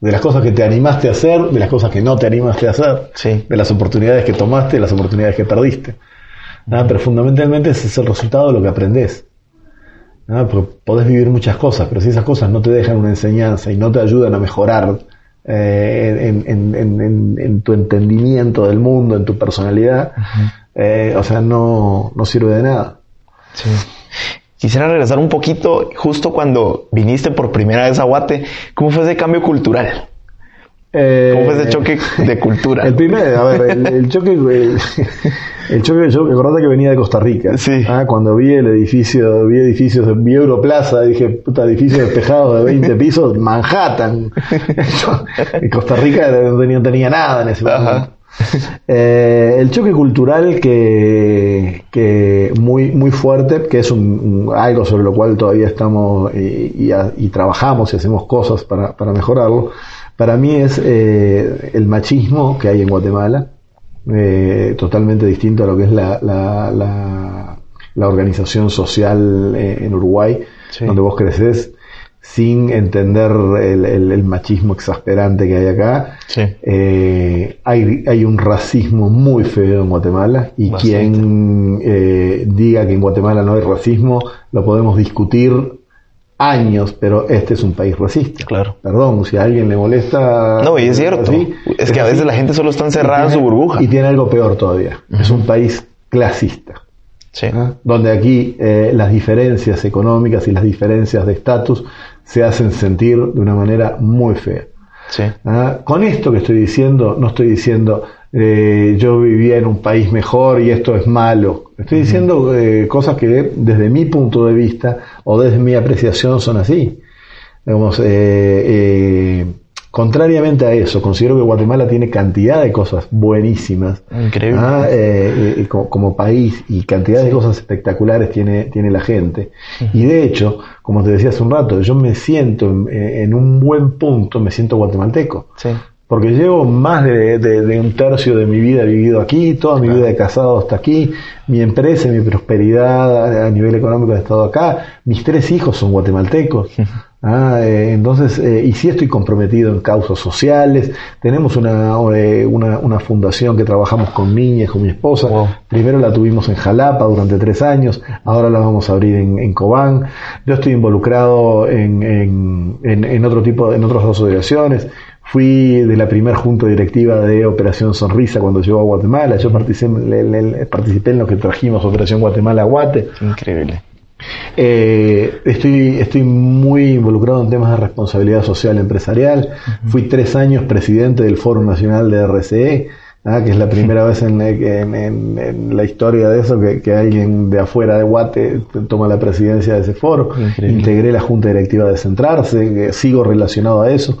De las cosas que te animaste a hacer, de las cosas que no te animaste a hacer, Sí. de las oportunidades que tomaste, de las oportunidades que perdiste. Ah, pero fundamentalmente ese es el resultado de lo que aprendés. Ah, porque podés vivir muchas cosas, pero si esas cosas no te dejan una enseñanza y no te ayudan a mejorar eh, en, en- en- en- tu entendimiento del mundo, en tu personalidad, eh, o sea, no, no sirve de nada. Sí. Quisiera regresar un poquito justo cuando viniste por primera vez a Guate. ¿Cómo fue ese cambio cultural? Eh, ¿Cómo fue ese choque de <laughs> cultura? El primer, a ver, el, el choque, el, el choque, yo acordate que venía de Costa Rica. Sí. Ah, cuando vi el edificio, vi edificios, vi Europlaza, dije, puta, edificio despejado de 20 <laughs> pisos, Manhattan. en Costa Rica no tenía, no tenía nada en ese Ajá. momento. Eh, el choque cultural que, que muy, muy fuerte, que es un, un- algo sobre lo cual todavía estamos y, y a- y trabajamos y hacemos cosas para, para mejorarlo, para mí es eh, el machismo que hay en Guatemala, eh, totalmente distinto a lo que es la, la, la, la organización social eh, en Uruguay, Sí. donde vos creces sin entender el, el- el machismo exasperante que hay acá. Sí. Eh, hay, hay un racismo muy feo en Guatemala y Bastante. quien eh, diga que en Guatemala no hay racismo lo podemos discutir años, pero este es un país racista. Claro. Perdón, si a alguien le molesta. No, y es cierto. así, es que a así. veces la gente solo está encerrada en su burbuja. Y tiene algo peor todavía. Es un país clasista. Sí. ¿ah? donde aquí eh, las diferencias económicas y las diferencias de estatus se hacen sentir de una manera muy fea. Sí. ¿ah? Con esto que estoy diciendo, no estoy diciendo eh, yo vivía en un país mejor y esto es malo. Estoy diciendo eh, cosas que desde mi punto de vista o desde mi apreciación son así. Digamos, eh, eh, contrariamente a eso, considero que Guatemala tiene cantidad de cosas buenísimas Increíble. Ah, eh, eh, como, como país y cantidad de cosas espectaculares tiene, tiene la gente. Y de hecho, como te decía hace un rato, yo me siento en, en un buen punto, me siento guatemalteco. Sí. Porque llevo más de, de- de un tercio de mi vida vivido aquí, toda mi vida de casado hasta aquí, mi empresa, mi prosperidad a, a nivel económico ha estado acá, mis tres hijos son guatemaltecos. <laughs> Ah, eh, entonces, eh, y sí estoy comprometido en causas sociales, tenemos una, eh, una, una fundación que trabajamos con niñas, con mi esposa, Wow. primero la tuvimos en Jalapa durante tres años, ahora la vamos a abrir en, en Cobán, yo estoy involucrado en, en, en, en otro tipo, en otras asociaciones, Fui de la primera junta directiva de Operación Sonrisa cuando llegó a Guatemala. Yo participé, participé en lo que trajimos Operación Guatemala a Guate. Increíble. Eh, estoy, estoy muy involucrado en temas de responsabilidad social empresarial. Fui tres años presidente del Foro Nacional de RCE, ¿ah? que es la primera vez en, la- en- en- en la historia de eso que, que alguien de afuera de Guate toma la presidencia de ese foro. Increíble. Integré la Junta Directiva de Centrarse, sigo relacionado a eso.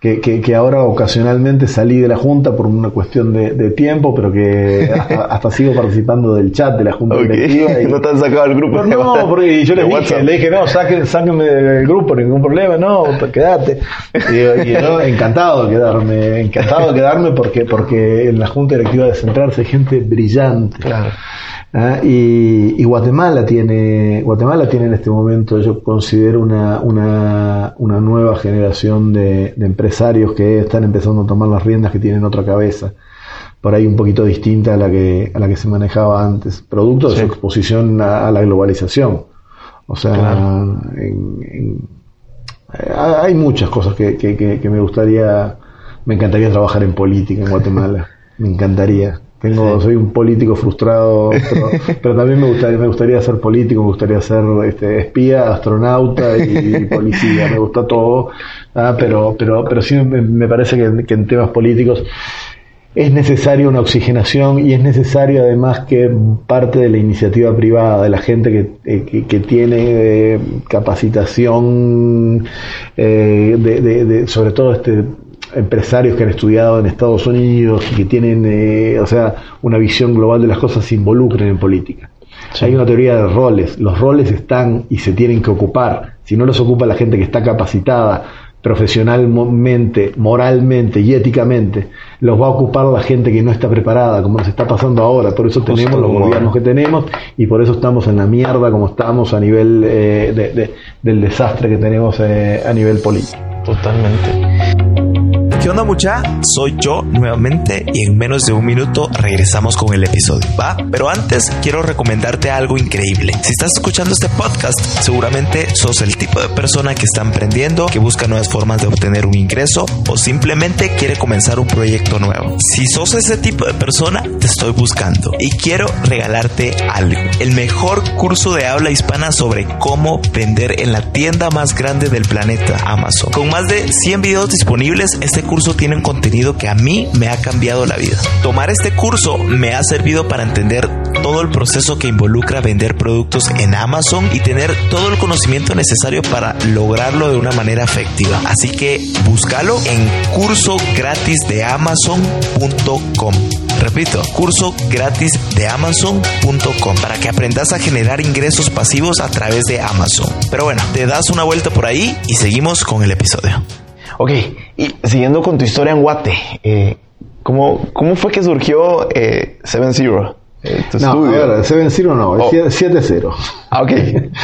Que, que, que ahora ocasionalmente salí de la Junta por una cuestión de, de tiempo, pero que hasta, <laughs> hasta sigo participando del chat de la Junta. Directiva. y- <laughs> no te han sacado el grupo. no, no, porque yo <laughs> les dije, WhatsApp. le dije, no, saquen, sáquenme del grupo, ningún problema, no, pues quédate. Y, y encantado de quedarme, encantado de quedarme porque, porque en la Junta Directiva de Centrarse hay gente brillante. Claro. Ah, y, y Guatemala tiene, Guatemala tiene en este momento, yo considero una, una, una nueva generación de, de empresarios que están empezando a tomar las riendas que tienen otra cabeza, por ahí un poquito distinta a la que, a la que se manejaba antes, producto de Sí. su exposición a, a la globalización. O sea, Claro. en- en- eh, hay muchas cosas que, que- que me gustaría, me encantaría trabajar en política en Guatemala, <laughs> me encantaría. Tengo, Sí. soy un político frustrado, pero, <laughs> pero también me gustaría, me gustaría ser político, me gustaría ser este, espía, astronauta y, <laughs> policía, me gusta todo, ah, pero, pero, pero sí me, me parece que, que en temas políticos es necesaria una oxigenación y es necesario además que parte de la iniciativa privada, de la gente que, eh, que, que tiene eh, capacitación, eh, de, de- de- sobre todo este empresarios que han estudiado en Estados Unidos y que tienen, eh, o sea, una visión global de las cosas se involucren en política. Hay una teoría de roles. Los roles están y se tienen que ocupar. Si no los ocupa la gente que está capacitada profesionalmente, moralmente y éticamente, los va a ocupar la gente que no está preparada, como nos está pasando ahora. Por eso tenemos los gobiernos que tenemos y por eso estamos en la mierda como estamos a nivel eh, de- de- del desastre que tenemos eh, a nivel político. Totalmente. ¿Qué onda mucha? Soy yo nuevamente y en menos de un minuto regresamos con el episodio, ¿va? Pero antes quiero recomendarte algo increíble. Si estás escuchando este podcast, seguramente sos el tipo de persona que está emprendiendo, que busca nuevas formas de obtener un ingreso o simplemente quiere comenzar un proyecto nuevo. Si sos ese tipo de persona, te estoy buscando y quiero regalarte algo. El mejor curso de habla hispana sobre cómo vender en la tienda más grande del planeta, Amazon. Con más de 100 videos disponibles, este curso tiene un contenido que a mí me ha cambiado la vida. Tomar este curso me ha servido para entender todo el proceso que involucra vender productos en Amazon y tener todo el conocimiento necesario para lograrlo de una manera efectiva. Así que búscalo en curso gratis de amazon.com. Repito, curso gratis de amazon.com para que aprendas a generar ingresos pasivos a través de Amazon. Pero bueno, te das una vuelta por ahí y seguimos con el episodio. Ok, y siguiendo con tu historia en Guate, eh, ¿cómo, ¿cómo fue que surgió eh, Seven Zero? eh, tu No, estudio? ver, 7-0 no, Oh. es 7-0. Ah, ok,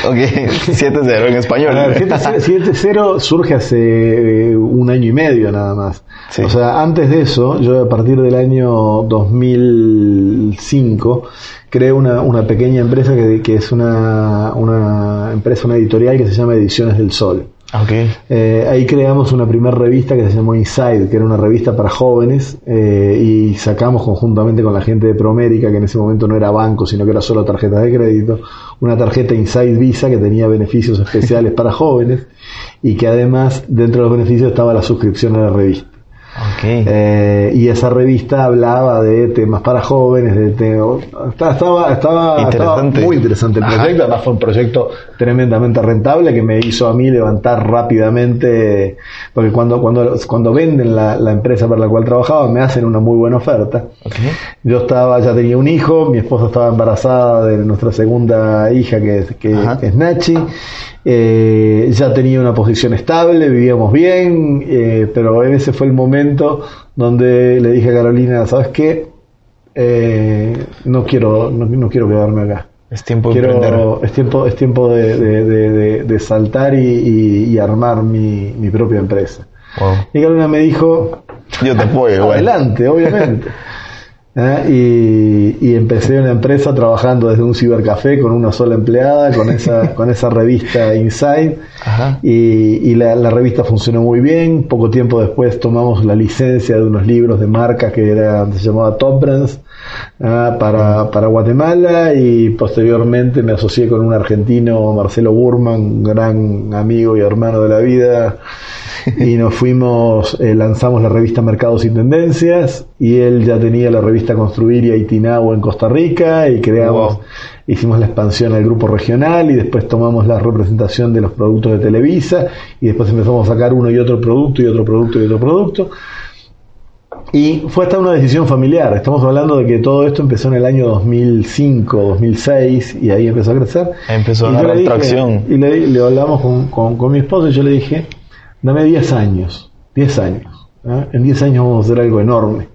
ok, <laughs> 7-0 en español. A ver, 7-0 surge hace eh, un año y medio nada más. Sí. O sea, antes de eso, yo a partir del año 2005 creé una, una pequeña empresa que, que es una, una empresa, una editorial que se llama Ediciones del Sol. Ok. Eh, ahí creamos una primera revista que se llamó Inside, que era una revista para jóvenes, eh, y sacamos conjuntamente con la gente de Promérica, que en ese momento no era banco, sino que era solo tarjetas de crédito, una tarjeta Inside Visa que tenía beneficios especiales <laughs> para jóvenes y que además dentro de los beneficios estaba la suscripción a la revista. Eh, y esa revista hablaba de temas para jóvenes, de estaba, estaba, estaba, Interesante. estaba muy interesante el Ajá. proyecto, además fue un proyecto tremendamente rentable que me hizo a mí levantar rápidamente, porque cuando, cuando, cuando venden la, la empresa para la cual trabajaba me hacen una muy buena oferta. Yo estaba, ya tenía un hijo, mi esposa estaba embarazada de nuestra segunda hija que, que, que es Nachi, Eh, ya tenía una posición estable, vivíamos bien, eh, pero ese fue el momento donde le dije a Carolina, ¿sabes qué? Eh, no quiero, no, no quiero quedarme acá. Es tiempo. Quiero, es tiempo, es tiempo de, de- de- de- de saltar y, y- y armar mi, mi propia empresa. Wow. Y Carolina me dijo, Yo te apoyo. Adelante, obviamente. <laughs> ¿Eh? Y, y empecé una empresa trabajando desde un cibercafé con una sola empleada, con esa, <laughs> con esa revista Inside. Ajá. Y, y la, la revista funcionó muy bien. Poco tiempo después tomamos la licencia de unos libros de marca que era, se llamaba Top Brands ah, para, para Guatemala y posteriormente me asocié con un argentino, Marcelo Burman, gran amigo y hermano de la vida. Y nos fuimos, eh, lanzamos la revista Mercados y Tendencias y él ya tenía la revista Construir y Aitinau en Costa Rica y creamos, Wow. hicimos la expansión al grupo regional y después tomamos la representación de los productos de Televisa y después empezamos a sacar uno y otro producto y otro producto y otro producto. Y fue hasta una decisión familiar. Estamos hablando de que todo esto empezó en el año 2005, 2006 y ahí empezó a crecer. Empezó a agarrar tracción. Y le, le hablamos con, con, con mi esposo y yo le dije, dame 10 años, 10 años. ¿ah? En 10 años vamos a hacer algo enorme.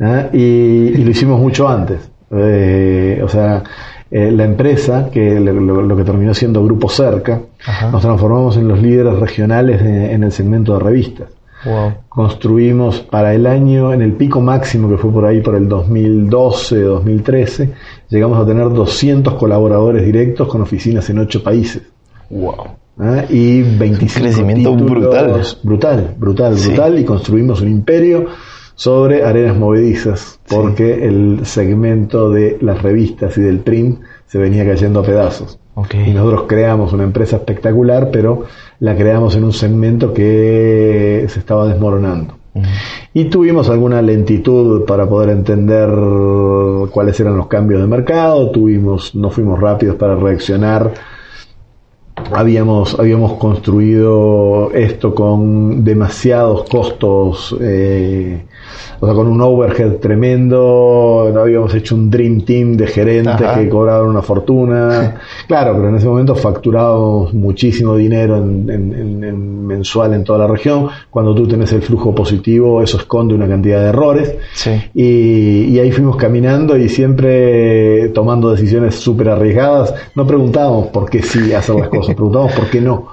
¿ah? Y, y lo hicimos mucho antes. Eh, o sea, eh, la empresa, que lo, lo- lo que terminó siendo Grupo Cerca, Ajá. nos transformamos en los líderes regionales de- en el segmento de revistas Wow. construimos para el año, en el pico máximo que fue por ahí por el 2012, 2013, llegamos a tener 200 colaboradores directos con oficinas en 8 países. Wow. ¿Ah? Y 25 crecimiento títulos. brutal. Brutal, brutal, Sí. brutal. Y construimos un imperio sobre arenas movedizas, porque el segmento de las revistas y del print se venía cayendo a pedazos. Y nosotros creamos una empresa espectacular, pero la creamos en un segmento que se estaba desmoronando. Y tuvimos alguna lentitud para poder entender cuáles eran los cambios de mercado, tuvimos, no fuimos rápidos para reaccionar. Habíamos, habíamos construido esto con demasiados costos, eh, o sea, con un overhead tremendo, habíamos hecho un dream team de gerentes Ajá. que cobraban una fortuna. <laughs> Claro, pero en ese momento facturábamos muchísimo dinero en, en- en- en mensual en toda la región. Cuando tú tenés el flujo positivo, eso esconde una cantidad de errores. Sí. Y, y ahí fuimos caminando y siempre tomando decisiones súper arriesgadas. No preguntábamos por qué sí hacer las cosas, <laughs> preguntábamos por qué no.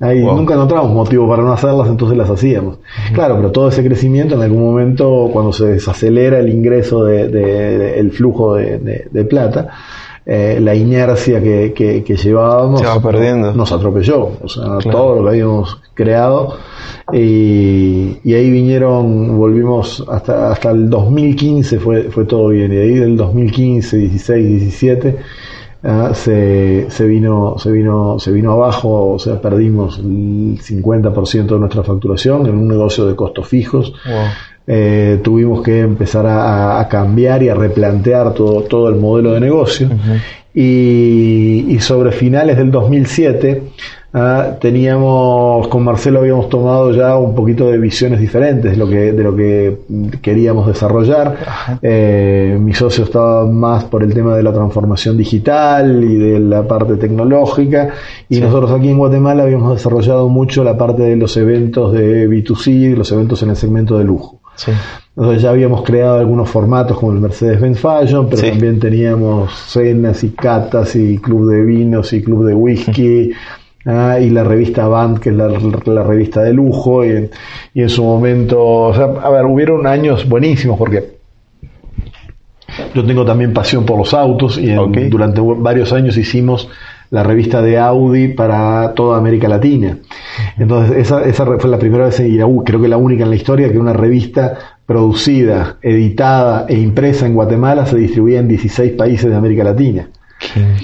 Ahí Wow. nunca encontrábamos motivo para no hacerlas, entonces las hacíamos. Claro, pero todo ese crecimiento en algún momento, cuando se desacelera el ingreso de, de- de- el flujo de, plata, eh, la inercia que, que- que llevábamos Se va perdiendo. nos atropelló. O sea, Claro. todo lo que habíamos creado. Y, y ahí vinieron, volvimos hasta, hasta el 2015 fue, fue todo bien. Y ahí del 2015, 16, 17 ah, se, se vino, se vino, se vino abajo, o sea, perdimos el 50% de nuestra facturación en un negocio de costos fijos. Eh, tuvimos que empezar a, a cambiar y a replantear todo, todo el modelo de negocio. y, y sobre finales del 2007 ah, teníamos, con Marcelo habíamos tomado ya un poquito de visiones diferentes de lo que, de lo que queríamos desarrollar. Eh, mi socio estaba más por el tema de la transformación digital y de la parte tecnológica. Y nosotros aquí en Guatemala habíamos desarrollado mucho la parte de los eventos de B2C, los eventos en el segmento de lujo. Sí. Entonces ya habíamos creado algunos formatos como el Mercedes-Benz Fashion, pero Sí. también teníamos cenas y catas y club de vinos y club de whisky. <laughs> ah, y la revista Band, que es la, la revista de lujo, y, y en su momento, o sea, a ver, hubieron años buenísimos porque yo tengo también pasión por los autos y en- durante varios años hicimos la revista de Audi para toda América Latina. Entonces, esa, esa fue la primera vez, y creo que la única en la historia, que una revista producida, editada e impresa en Guatemala se distribuía en 16 países de América Latina.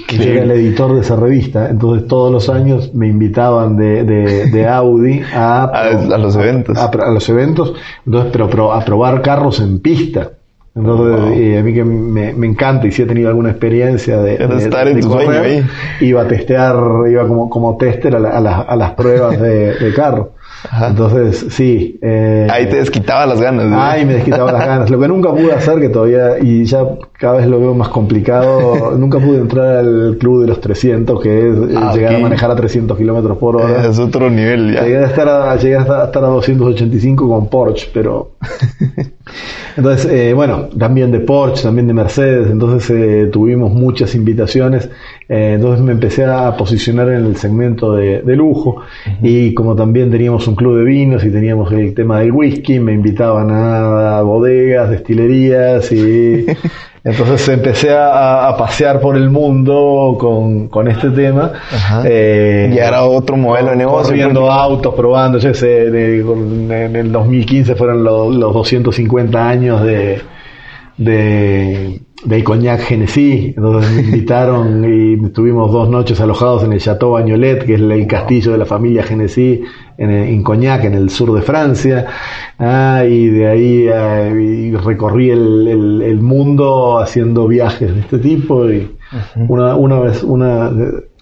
Yo era el editor de esa revista, entonces todos los años me invitaban de, de, Audi <laughs> a, a, los eventos. A, los eventos, entonces, pero, a probar carros en pista. Entonces, eh, a mí que me, me, encanta y si he tenido alguna experiencia de, estar en correr, iba a testear, iba como, como tester a, a las pruebas de, de carro. Entonces, sí. Eh, ahí te desquitaba las ganas. Ahí me desquitaba las ganas. Lo que nunca pude hacer, que todavía, y ya cada vez lo veo más complicado, <laughs> nunca pude entrar al club de los 300, que es eh, ah, llegar a manejar a 300 kilómetros por hora. Es otro nivel ya. Llegué a estar a, llegué a, estar a 285 con Porsche, pero... <laughs> entonces, eh, bueno, también de Porsche, también de Mercedes, entonces eh, tuvimos muchas invitaciones eh, entonces me empecé a posicionar en el segmento de, lujo y como también teníamos un club de vinos y teníamos el tema del whisky, me invitaban a bodegas, destilerías y <laughs> entonces empecé a, pasear por el mundo con, este tema. Eh, y era otro modelo de negocio. Viendo autos, probando, yo sé, en el 2015 fueron los, los 250 años de de, de Cognac Genesí, entonces me invitaron y tuvimos dos noches alojados en el Chateau Bagnolet, que es el castillo de la familia Genesí en, en Cognac, en el sur de Francia, ah, y de ahí ah, recorrí el, el, mundo haciendo viajes de este tipo y una, una vez, una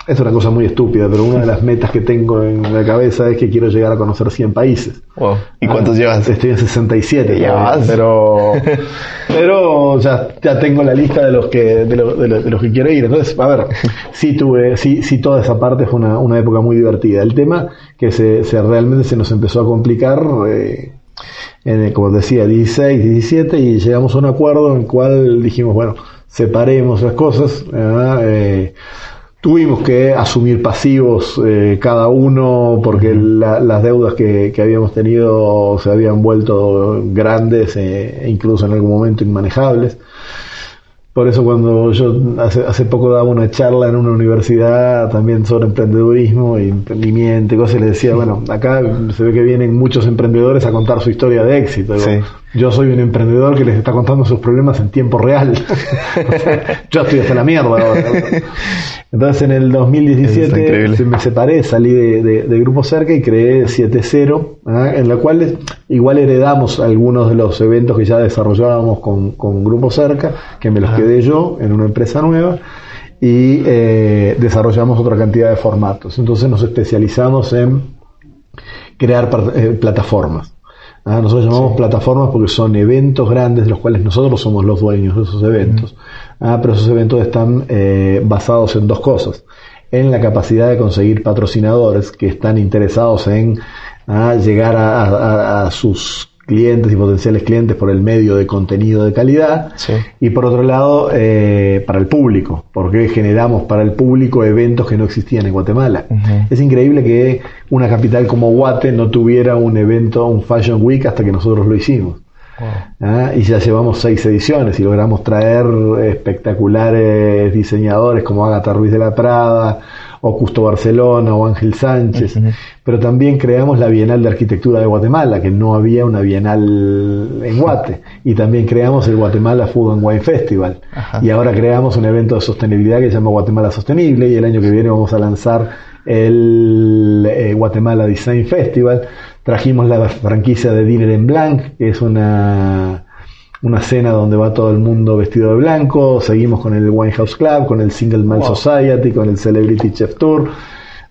es una cosa muy estúpida, pero una de las metas que tengo en la cabeza es que quiero llegar a conocer 100 países. ¿Y cuántos ah, llevas? Estoy en 67. Ya Pero, <laughs> pero ya, ya tengo la lista de los que de, los que quiero ir. Entonces, a ver, sí tuve, sí, sí toda esa parte fue una, una época muy divertida. El tema que se, se realmente se nos empezó a complicar. Eh, en, como decía, 16, 17 y llegamos a un acuerdo en el cual dijimos, bueno, separemos las cosas. Eh, Tuvimos que asumir pasivos eh, cada uno porque las deudas que, habíamos tenido se habían vuelto grandes eh, e incluso en algún momento inmanejables. Por eso cuando yo hace, hace poco daba una charla en una universidad también sobre emprendedurismo y emprendimiento y cosas, y les decía, bueno, acá se ve que vienen muchos emprendedores a contar su historia de éxito. Yo soy un emprendedor que les está contando sus problemas en tiempo real. <laughs> yo estoy hasta la mierda ahora. Entonces en el 2017 me separé, salí de, Grupo Cerca y creé 7.0, ¿ah? en la cual igual heredamos algunos de los eventos que ya desarrollábamos con, Grupo Cerca, que me los quedé yo en una empresa nueva y eh, desarrollamos otra cantidad de formatos. Entonces nos especializamos en crear eh, plataformas. ¿Ah? Nosotros llamamos plataformas porque son eventos grandes de los cuales nosotros somos los dueños de esos eventos. Ah, pero esos eventos están eh, basados en dos cosas. En la capacidad de conseguir patrocinadores que están interesados en ah, llegar a, sus clientes y potenciales clientes por el medio de contenido de calidad y por otro lado eh, para el público porque generamos para el público eventos que no existían en Guatemala. Es increíble que una capital como Guate no tuviera un evento un Fashion Week hasta que nosotros lo hicimos. ¿Ah? Y ya llevamos seis ediciones y logramos traer espectaculares diseñadores como Agatha Ruiz de la Prada, o Custo Barcelona o Ángel Sánchez, pero también creamos la Bienal de Arquitectura de Guatemala, que no había una Bienal en Guate, y también creamos el Guatemala Food and Wine Festival, y ahora creamos un evento de sostenibilidad que se llama Guatemala Sostenible, y el año que viene vamos a lanzar el eh, Guatemala Design Festival, Trajimos la franquicia de Dinner en Blanc, que es una, una cena donde va todo el mundo vestido de blanco. Seguimos con el Winehouse Club, con el Single Malt Society, con el Celebrity Chef Tour.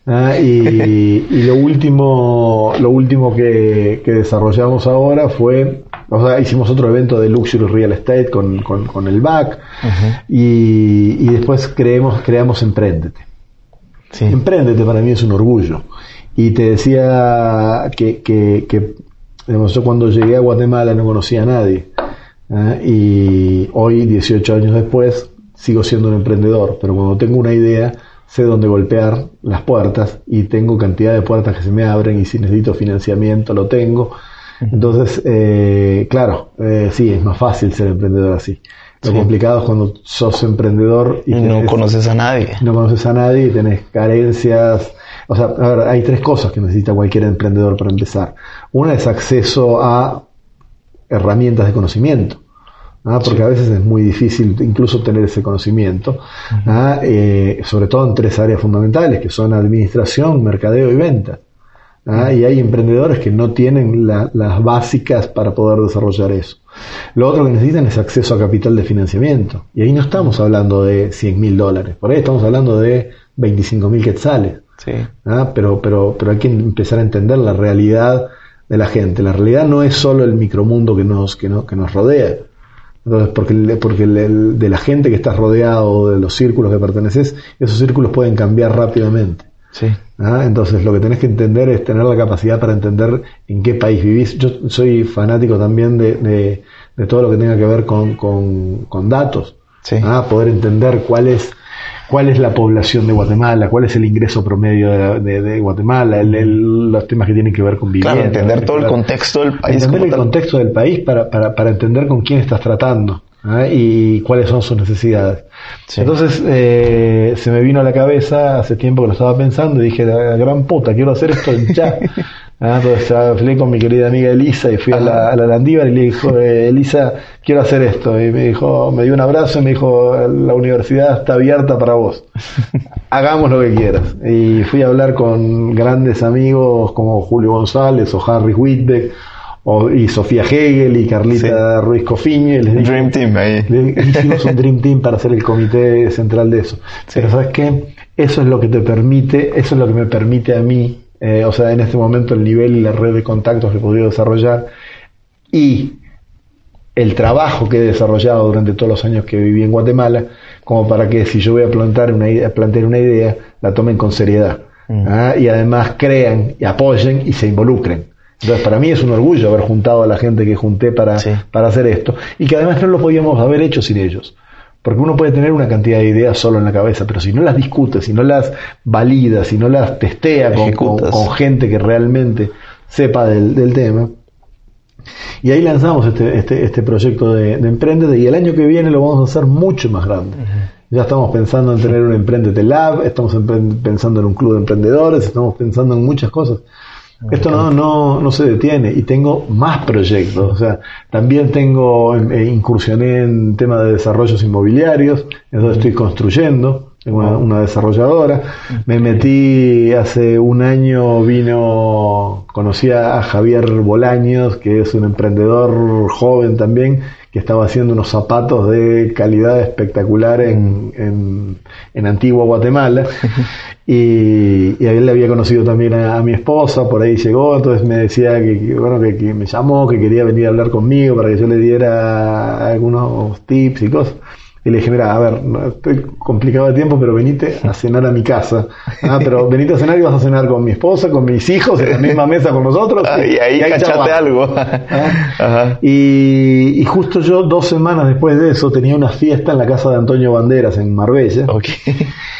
¿ah? y, <laughs> lo último, lo último que, desarrollamos ahora fue, o sea, hicimos otro evento de Luxury Real Estate con, con, el BAC y, y, después creemos, creamos Emprendete. Sí. Emprendete para mí es un orgullo. Y te decía que, que, que yo cuando llegué a Guatemala no conocía a nadie. ¿Eh? Y hoy, 18 años después, sigo siendo un emprendedor. Pero cuando tengo una idea, sé dónde golpear las puertas y tengo cantidad de puertas que se me abren y si necesito financiamiento lo tengo. Entonces, eh, claro, eh, sí, es más fácil ser emprendedor así. Lo Sí. complicado es cuando sos emprendedor y, Y no conoces a nadie. no conoces a nadie y tenés carencias. O sea, a ver, hay tres cosas que necesita cualquier emprendedor para empezar. Una es acceso a herramientas de conocimiento. ¿ah? Porque a veces es muy difícil incluso tener ese conocimiento, ¿ah? Eh, sobre todo en tres áreas fundamentales, que son administración, mercadeo y venta. ¿ah? Y hay emprendedores que no tienen la- las básicas para poder desarrollar eso. Lo otro que necesitan es acceso a capital de financiamiento. Y ahí no estamos hablando de 100 mil dólares, por ahí estamos hablando de 25 mil quetzales. Sí. pero, pero, pero hay que empezar a entender la realidad de la gente. La realidad no es solo el micromundo que nos, que no- que nos rodea. Entonces, porque, porque el- el- de la gente que estás rodeado, de los círculos que perteneces, esos círculos pueden cambiar rápidamente. Sí. ¿ah? Entonces, lo que tenés que entender es tener la capacidad para entender en qué país vivís. Yo soy fanático también de, de- de todo lo que tenga que ver con, con- con datos. Sí. ¿ah? Poder entender cuál es, cuál es la población de Guatemala, cuál es el ingreso promedio de, de- de Guatemala, el- el- los temas que tienen que ver con vivienda. Claro, entender todo el contexto del país. Entender el tal. contexto del país para, para, para entender con quién estás tratando y cuáles son sus necesidades. Sí. Entonces eh, se me vino a la cabeza hace tiempo que lo estaba pensando y dije, la gran puta, quiero hacer esto <laughs> ya. Ah, Entonces hablé con mi querida amiga Elisa y fui a la, a la Landívar y le dijo, eh, Elisa, quiero hacer esto. Y me dijo, me dio un abrazo y me dijo, la universidad está abierta para vos. <laughs> Hagamos lo que quieras. Y fui a hablar con grandes amigos como Julio González o Harry Whitbeck o, y Sofía Hegel y Carlita Ruiz Cofiño. y les Dream Team ahí. hicimos un Dream Team para hacer el comité central de eso. Pero ¿sabes qué? Eso es lo que te permite, eso es lo que me permite a mí, eh, o sea, en este momento el nivel y la red de contactos que he podido desarrollar y el trabajo que he desarrollado durante todos los años que viví en Guatemala, como para que si yo voy a plantar una idea, plantear una idea, la tomen con seriedad. ¿ah? Y además crean y apoyen y se involucren. Entonces, para mí es un orgullo haber juntado a la gente que junté para, Sí. para hacer esto. Y que además no lo podíamos haber hecho sin ellos. Porque uno puede tener una cantidad de ideas solo en la cabeza, pero si no las discute, si no las valida, si no las testea con, con- gente que realmente sepa del, del tema, y ahí lanzamos este, este, este proyecto de, de Emprendete y el año que viene lo vamos a hacer mucho más grande. Ya estamos pensando en tener un Emprendete Lab, estamos pensando en un club de emprendedores, estamos pensando en muchas cosas. Esto no, no, no se detiene y tengo más proyectos. O sea, también tengo, eh, incursioné en tema de desarrollos inmobiliarios, entonces estoy construyendo, tengo una, una desarrolladora. Me metí hace un año, vino, conocí a Javier Bolaños, que es un emprendedor joven también, que estaba haciendo unos zapatos de calidad espectacular en, en, en Antigua Guatemala. <laughs> Y, y a él le había conocido también a, a mi esposa, por ahí llegó, entonces me decía que, que, bueno, que, que me llamó, que quería venir a hablar conmigo para que yo le diera algunos tips y cosas. Y le dije, mira, a ver, no, estoy complicado de tiempo, pero venite a cenar a mi casa. Ah, pero <laughs> venite a cenar y vas a cenar con mi esposa, con mis hijos, en la misma mesa con nosotros. <laughs> Ah, y ahí cachate charlamos. algo. ¿Ah? <laughs> Ajá. Y, y justo yo, dos semanas después de eso, tenía una fiesta en la casa de Antonio Banderas en Marbella. Ok.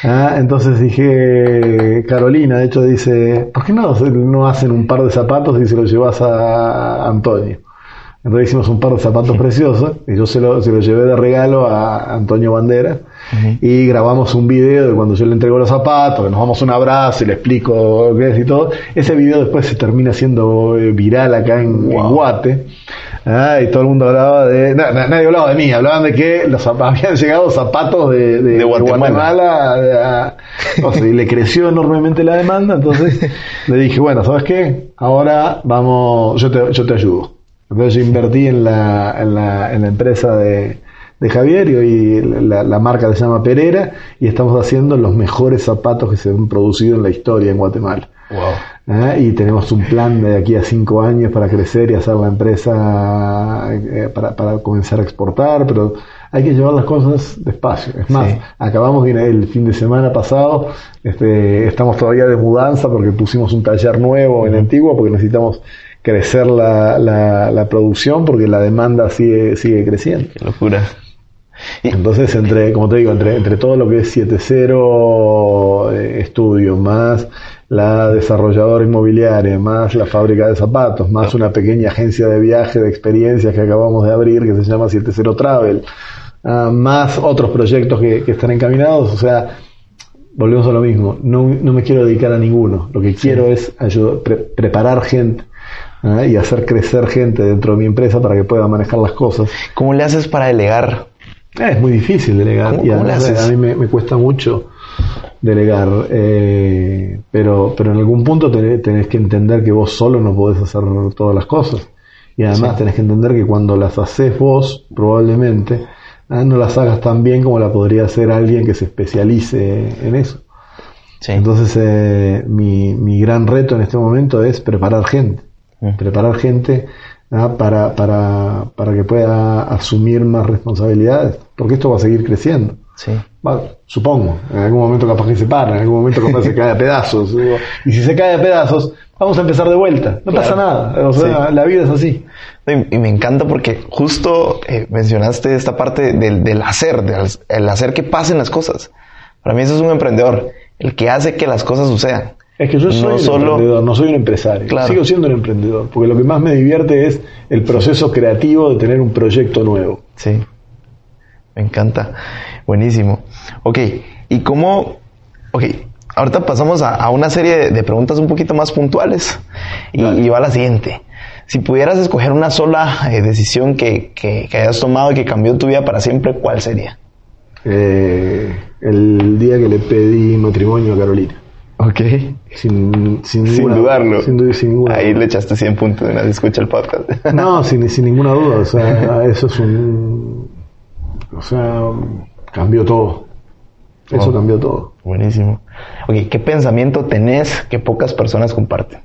Ah, entonces dije, Carolina, de hecho dice, ¿por qué no, no hacen un par de zapatos y se los llevas a Antonio? Entonces hicimos un par de zapatos <laughs> preciosos y yo se lo, se lo llevé de regalo a Antonio Bandera y grabamos un video de cuando yo le entrego los zapatos, que nos damos un abrazo y le explico qué es y todo. Ese video después se termina siendo eh, viral acá en, en Guate. Ah, y todo el mundo hablaba de... na- na- nadie hablaba de mí, hablaban de que los, <laughs> habían llegado zapatos de, de- De de Guatemala. Guatemala, a- o sea, y le creció enormemente la demanda, entonces <laughs> le dije, bueno, ¿sabes qué? Ahora vamos, yo te, yo te ayudo. Entonces yo invertí en la, en la, en la empresa de, de Javier y hoy la, la marca se llama Pereira y estamos haciendo los mejores zapatos que se han producido en la historia en Guatemala. Wow. ¿eh? y tenemos un plan de aquí a cinco años para crecer y hacer la empresa eh, para, para comenzar a exportar, pero hay que llevar las cosas despacio. Es más, Sí. acabamos de ir el fin de semana pasado, este, estamos todavía de mudanza porque pusimos un taller nuevo en Antigua porque necesitamos crecer la, la, la producción porque la demanda sigue, sigue creciendo. Qué locura. Entonces, entre, como te digo, entre, entre todo lo que es 7.0 eh, estudio, más la desarrolladora inmobiliaria, más la fábrica de zapatos, más una pequeña agencia de viaje de experiencias que acabamos de abrir que se llama 70 Travel, ah, más otros proyectos que, que están encaminados, o sea, volvemos a lo mismo, no, no me quiero dedicar a ninguno, lo que quiero es ayudar, pre- preparar gente ¿ah? y hacer crecer gente dentro de mi empresa para que pueda manejar las cosas. ¿Cómo le haces para delegar? Eh, Es muy difícil delegar ¿Cómo- y cómo le además haces? a mí me, me cuesta mucho delegar, eh, pero, pero en algún punto tenés, tenés que entender que vos solo no podés hacer todas las cosas. Y además tenés que entender que cuando las haces vos, probablemente, no las hagas tan bien como la podría hacer alguien que se especialice en eso. Sí. Entonces, eh, mi, mi gran reto en este momento es preparar gente. Mm. Preparar gente ¿ah? para, para, para que pueda asumir más responsabilidades, porque esto va a seguir creciendo. Sí. Va, supongo, en algún momento capaz que se para, en algún momento capaz se <laughs> cae a pedazos. Y si se cae a pedazos, vamos a empezar de vuelta. No pasa nada. O sea, la vida es así. Y, y me encanta porque justo eh, mencionaste esta parte del, del hacer, del el hacer que pasen las cosas. Para mí eso es un emprendedor, el que hace que las cosas sucedan. Es que yo soy No un solo- emprendedor, no soy un empresario. Claro. Sigo siendo un emprendedor, porque lo que más me divierte es el proceso creativo de tener un proyecto nuevo. Sí. Me encanta. Buenísimo. Ok. ¿Y cómo? Ok. Ahorita pasamos a, a una serie de, de preguntas un poquito más puntuales. Y, y va la siguiente. Si pudieras escoger una sola eh, decisión que, que, que hayas tomado y que cambió tu vida para siempre, ¿cuál sería? Eh, el día que le pedí matrimonio a Carolina. Ok. Sin, sin, Sin ninguna- dudarlo. Sin, du- sin ninguna Ahí duda. le echaste 100 puntos de una vez escucha el podcast. No, <laughs> sin, sin ninguna duda. O sea, eso es un. O sea, cambió todo. Eso Oh. cambió todo. Buenísimo. Ok, ¿qué pensamiento tenés que pocas personas comparten?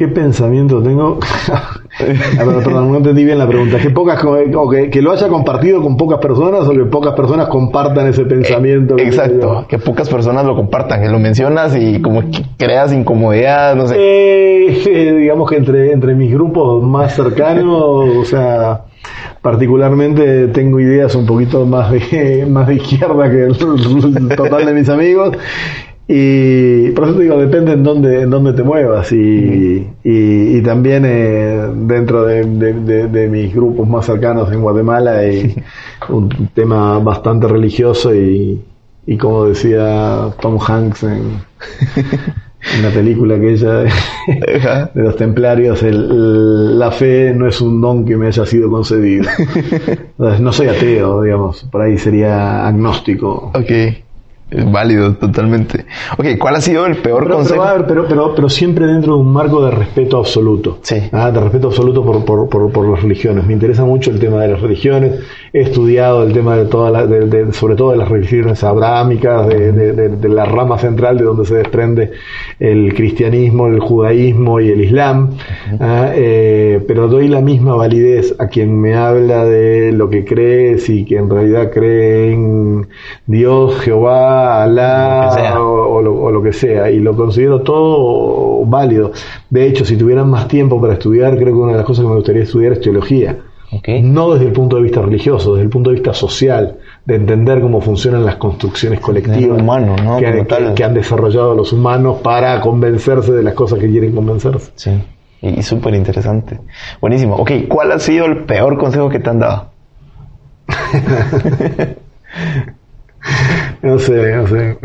¿Qué pensamiento tengo? <laughs> Pero, perdón, no entendí bien la pregunta. ¿Que, pocas, o que, que lo haya compartido con pocas personas o que pocas personas compartan ese pensamiento? tengo Exacto, que pocas personas lo compartan, que lo mencionas y como que creas incomodidad, no sé. Eh, eh, digamos que entre, entre mis grupos más cercanos, o sea, particularmente tengo ideas un poquito más de, <laughs> más de izquierda que el, el <laughs> total de mis amigos. Y por eso te digo, depende en dónde, en dónde te muevas. Y, y, y también eh, dentro de, de- de- de mis grupos más cercanos en Guatemala hay <laughs> un tema bastante religioso y, y como decía Tom Hanks en, <laughs> en la película que ella Ajá. <laughs> de los templarios, el- el- la fe no es un don que me haya sido concedido. Entonces, no soy ateo, digamos, por ahí sería agnóstico. Ok, es válido totalmente. Ok, ¿cuál ha sido el peor Pero, consejo? pero, pero, pero siempre dentro de un marco de respeto absoluto. Sí. Ah, de respeto absoluto por, por, por, por las religiones. Me interesa mucho el tema de las religiones. He estudiado el tema de todas las, de- de- sobre todo de las religiones abrámicas, de, de- de- de la rama central de donde se desprende el cristianismo, el judaísmo y el islam. Ah, eh, pero doy la misma validez a quien me habla de lo que crees y que en realidad cree en Dios, Jehová, Alá o, o lo, o lo que sea, y lo considero todo válido. De hecho, si tuvieran más tiempo para estudiar, creo que una de las cosas que me gustaría estudiar es teología. No desde el punto de vista religioso, desde el punto de vista social, de entender cómo funcionan las construcciones colectivas humano, ¿no? que, han desarrollado los humanos para convencerse de las cosas que quieren convencerse. Sí, y, y súper interesante. Buenísimo. Ok, ¿cuál ha sido el peor consejo que te han dado? <laughs> <laughs> No sé, no sé.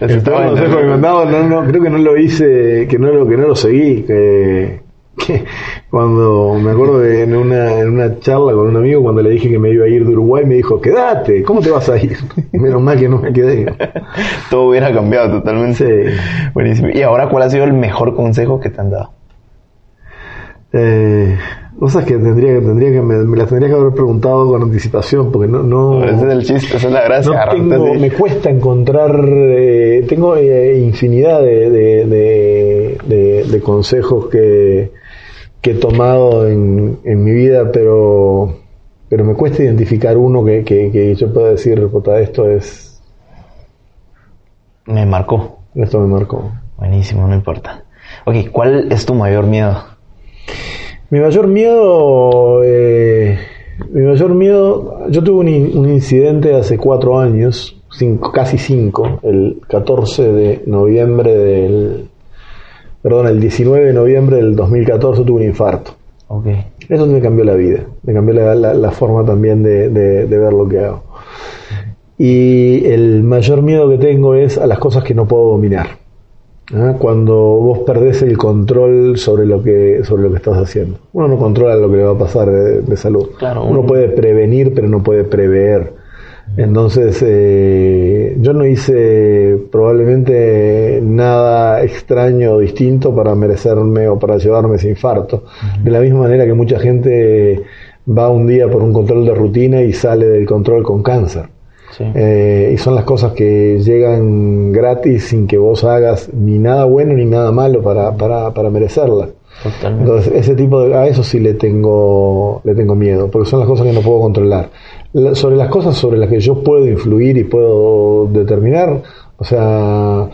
El consejo que me han dado, no, no, creo que no lo hice, que no lo, que no lo seguí. Que, que cuando me acuerdo de en una, en una charla con un amigo, cuando le dije que me iba a ir de Uruguay, me dijo, quédate, ¿cómo te vas a ir? <laughs> Menos mal que no me quedé. <laughs> Todo hubiera cambiado totalmente. Sí. Buenísimo. ¿Y ahora cuál ha sido el mejor consejo que te han dado? Eh, cosas que tendría que, tendría que me, me las tendría que haber preguntado con anticipación, porque no, no, Ese es el chiste, esa es la gracia. no tengo, me cuesta encontrar, eh, tengo eh, infinidad de, de, de- de- de consejos que, que he tomado en, en mi vida, pero, pero me cuesta identificar uno que, que, que yo pueda decir, puta, esto es, Me marcó. esto me marcó. Buenísimo, no importa. Ok, ¿cuál es tu mayor miedo? Mi mayor miedo, eh, Mi mayor miedo, yo tuve un, un incidente hace cuatro años, cinco- casi cinco, el 14 de noviembre del, perdón, el 19 de noviembre del 2014 tuve un infarto. Ok. Eso me cambió la vida, me cambió la, la- la forma también de, de- de ver lo que hago. Y el mayor miedo que tengo es a las cosas que no puedo dominar. ¿Ah? Cuando vos perdés el control sobre lo que sobre lo que estás haciendo. Uno no controla lo que le va a pasar de, de salud. Claro, Uno uno- puede prevenir, pero no puede prever. Entonces, eh, yo no hice probablemente nada extraño o distinto para merecerme o para llevarme ese infarto. De la misma manera que mucha gente va un día por un control de rutina y sale del control con cáncer. Sí. Eh, y son las cosas que llegan gratis sin que vos hagas ni nada bueno ni nada malo para, para, para merecerlas. Totalmente. Entonces, ese tipo de, a eso sí le tengo, le tengo miedo, porque son las cosas que no puedo controlar. La- sobre las cosas sobre las que yo puedo influir y puedo determinar, o sea,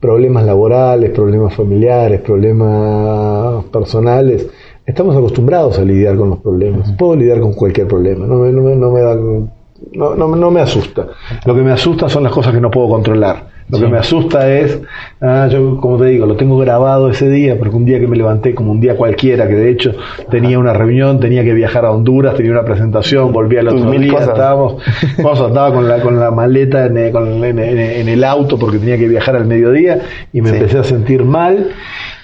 problemas laborales, problemas familiares, problemas personales, estamos acostumbrados a lidiar con los problemas. Puedo lidiar con cualquier problema, no me, no me, no me dan- no, no, no me asusta. Lo que me asusta son las cosas que no puedo controlar. Lo que me asusta es, ah, yo como te digo, lo tengo grabado ese día, porque un día que me levanté como un día cualquiera, que de hecho tenía una reunión, tenía que viajar a Honduras, tenía una presentación, volví al otro día, cosas. estábamos, <laughs> cosas, estaba con la, con la maleta en, el- con el- en, en- el auto porque tenía que viajar al mediodía y me Sí. empecé a sentir mal.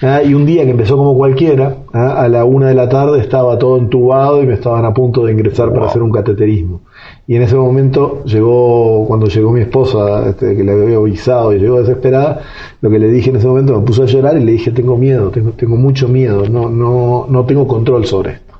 ah, y un día que empezó como cualquiera, ah, a la una de la tarde estaba todo entubado y me estaban a punto de ingresar para hacer un cateterismo. Y en ese momento llegó, cuando llegó mi esposa, este, que le había avisado y llegó desesperada, lo que le dije en ese momento me puse a llorar y le dije, tengo miedo, tengo, tengo mucho miedo, no, no, no tengo control sobre esto,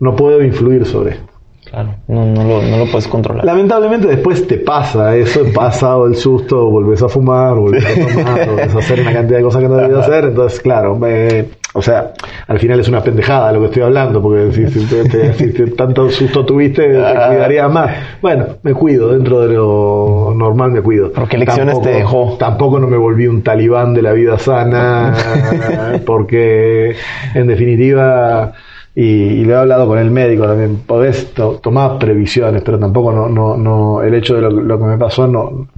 no puedo influir sobre esto. Claro. No, no, lo, no lo puedes controlar. Lamentablemente después te pasa eso, pasado el susto, volvés a fumar, volvés a tomar, <laughs> volvés a hacer una cantidad de cosas que no debías hacer, entonces claro, eh, o sea, al final es una pendejada lo que estoy hablando, porque si, si te- si te- tanto susto tuviste, te cuidarías más. Bueno, me cuido, dentro de lo normal me cuido. ¿Pero qué lecciones te dejó? Tampoco no me volví un talibán de la vida sana, <laughs> porque en definitiva, y, y lo he hablado con el médico también, podés to- tomar previsiones, pero tampoco no, no, no, el hecho de lo, lo que me pasó no,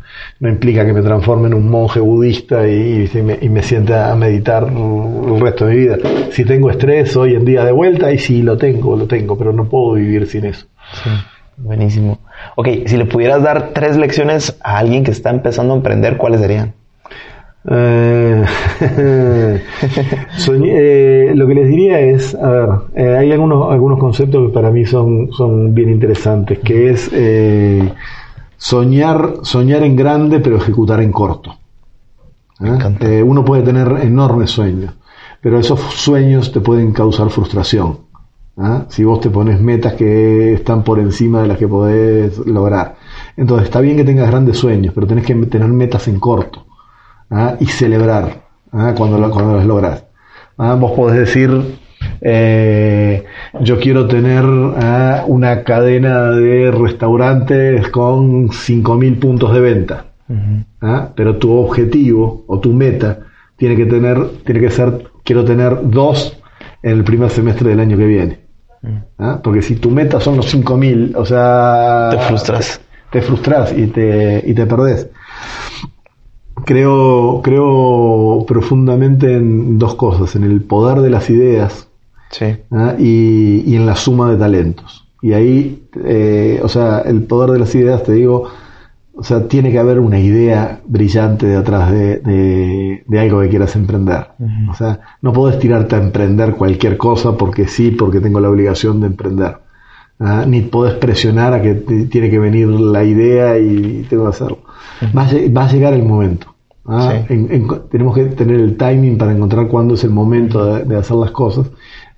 no implica que me transforme en un monje budista y, y me, y me sienta a meditar el resto de mi vida. Si tengo estrés hoy en día de vuelta, y sí lo tengo, lo tengo, pero no puedo vivir sin eso. Sí, buenísimo. Ok, si le pudieras dar tres lecciones a alguien que está empezando a emprender, ¿cuáles serían? Eh, <laughs> soñé- eh, lo que les diría es, a ver, eh, hay algunos, algunos conceptos que para mí son, son bien interesantes, que es eh, soñar, soñar en grande pero ejecutar en corto. ¿Eh? Eh, uno puede tener enormes sueños, pero esos sueños te pueden causar frustración. ¿ah? Si vos te pones metas que están por encima de las que podés lograr. Entonces está bien que tengas grandes sueños, pero tenés que tener metas en corto. y celebrar cuando, cuando las logras. ¿ah? Vos podés decir, eh, yo quiero tener ¿ah? una cadena de restaurantes con 5.000 puntos de venta, ¿ah? pero tu objetivo o tu meta tiene que tener, tiene que ser, quiero tener dos en el primer semestre del año que viene. ¿ah? Porque si tu meta son los 5.000, o sea... Te frustras. Te frustras y te, y te perdés creo, creo profundamente en dos cosas, en el poder de las ideas Sí. ¿ah? y, y en la suma de talentos. Y ahí, eh, o sea, el poder de las ideas, te digo, o sea, tiene que haber una idea brillante detrás de, de, de algo que quieras emprender. O sea, no podés tirarte a emprender cualquier cosa porque sí, porque tengo la obligación de emprender. ¿ah? Ni podés presionar a que te- tiene que venir la idea y tengo que hacerlo. Va, a, va a llegar el momento. ¿ah? Sí. En- en- tenemos que tener el timing para encontrar cuándo es el momento de, de hacer las cosas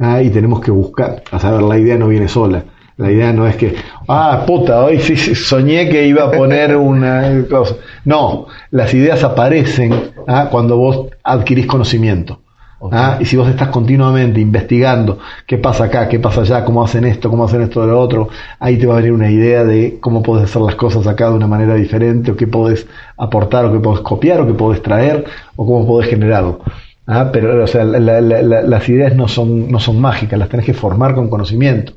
¿ah? y tenemos que buscar. A saber, la idea no viene sola. La idea no es que, ah, puta, hoy sí sí, soñé que iba a poner una cosa. No, las ideas aparecen ¿ah? cuando vos adquirís conocimiento. ¿ah? Y si vos estás continuamente investigando qué pasa acá, qué pasa allá, cómo hacen esto, cómo hacen esto de lo otro, ahí te va a venir una idea de cómo podés hacer las cosas acá de una manera diferente, o qué podés aportar, o qué podés copiar, o qué podés traer, o cómo podés generarlo. ¿Ah? Pero, o sea, la- la- la- las ideas no son, no son mágicas, las tenés que formar con conocimiento.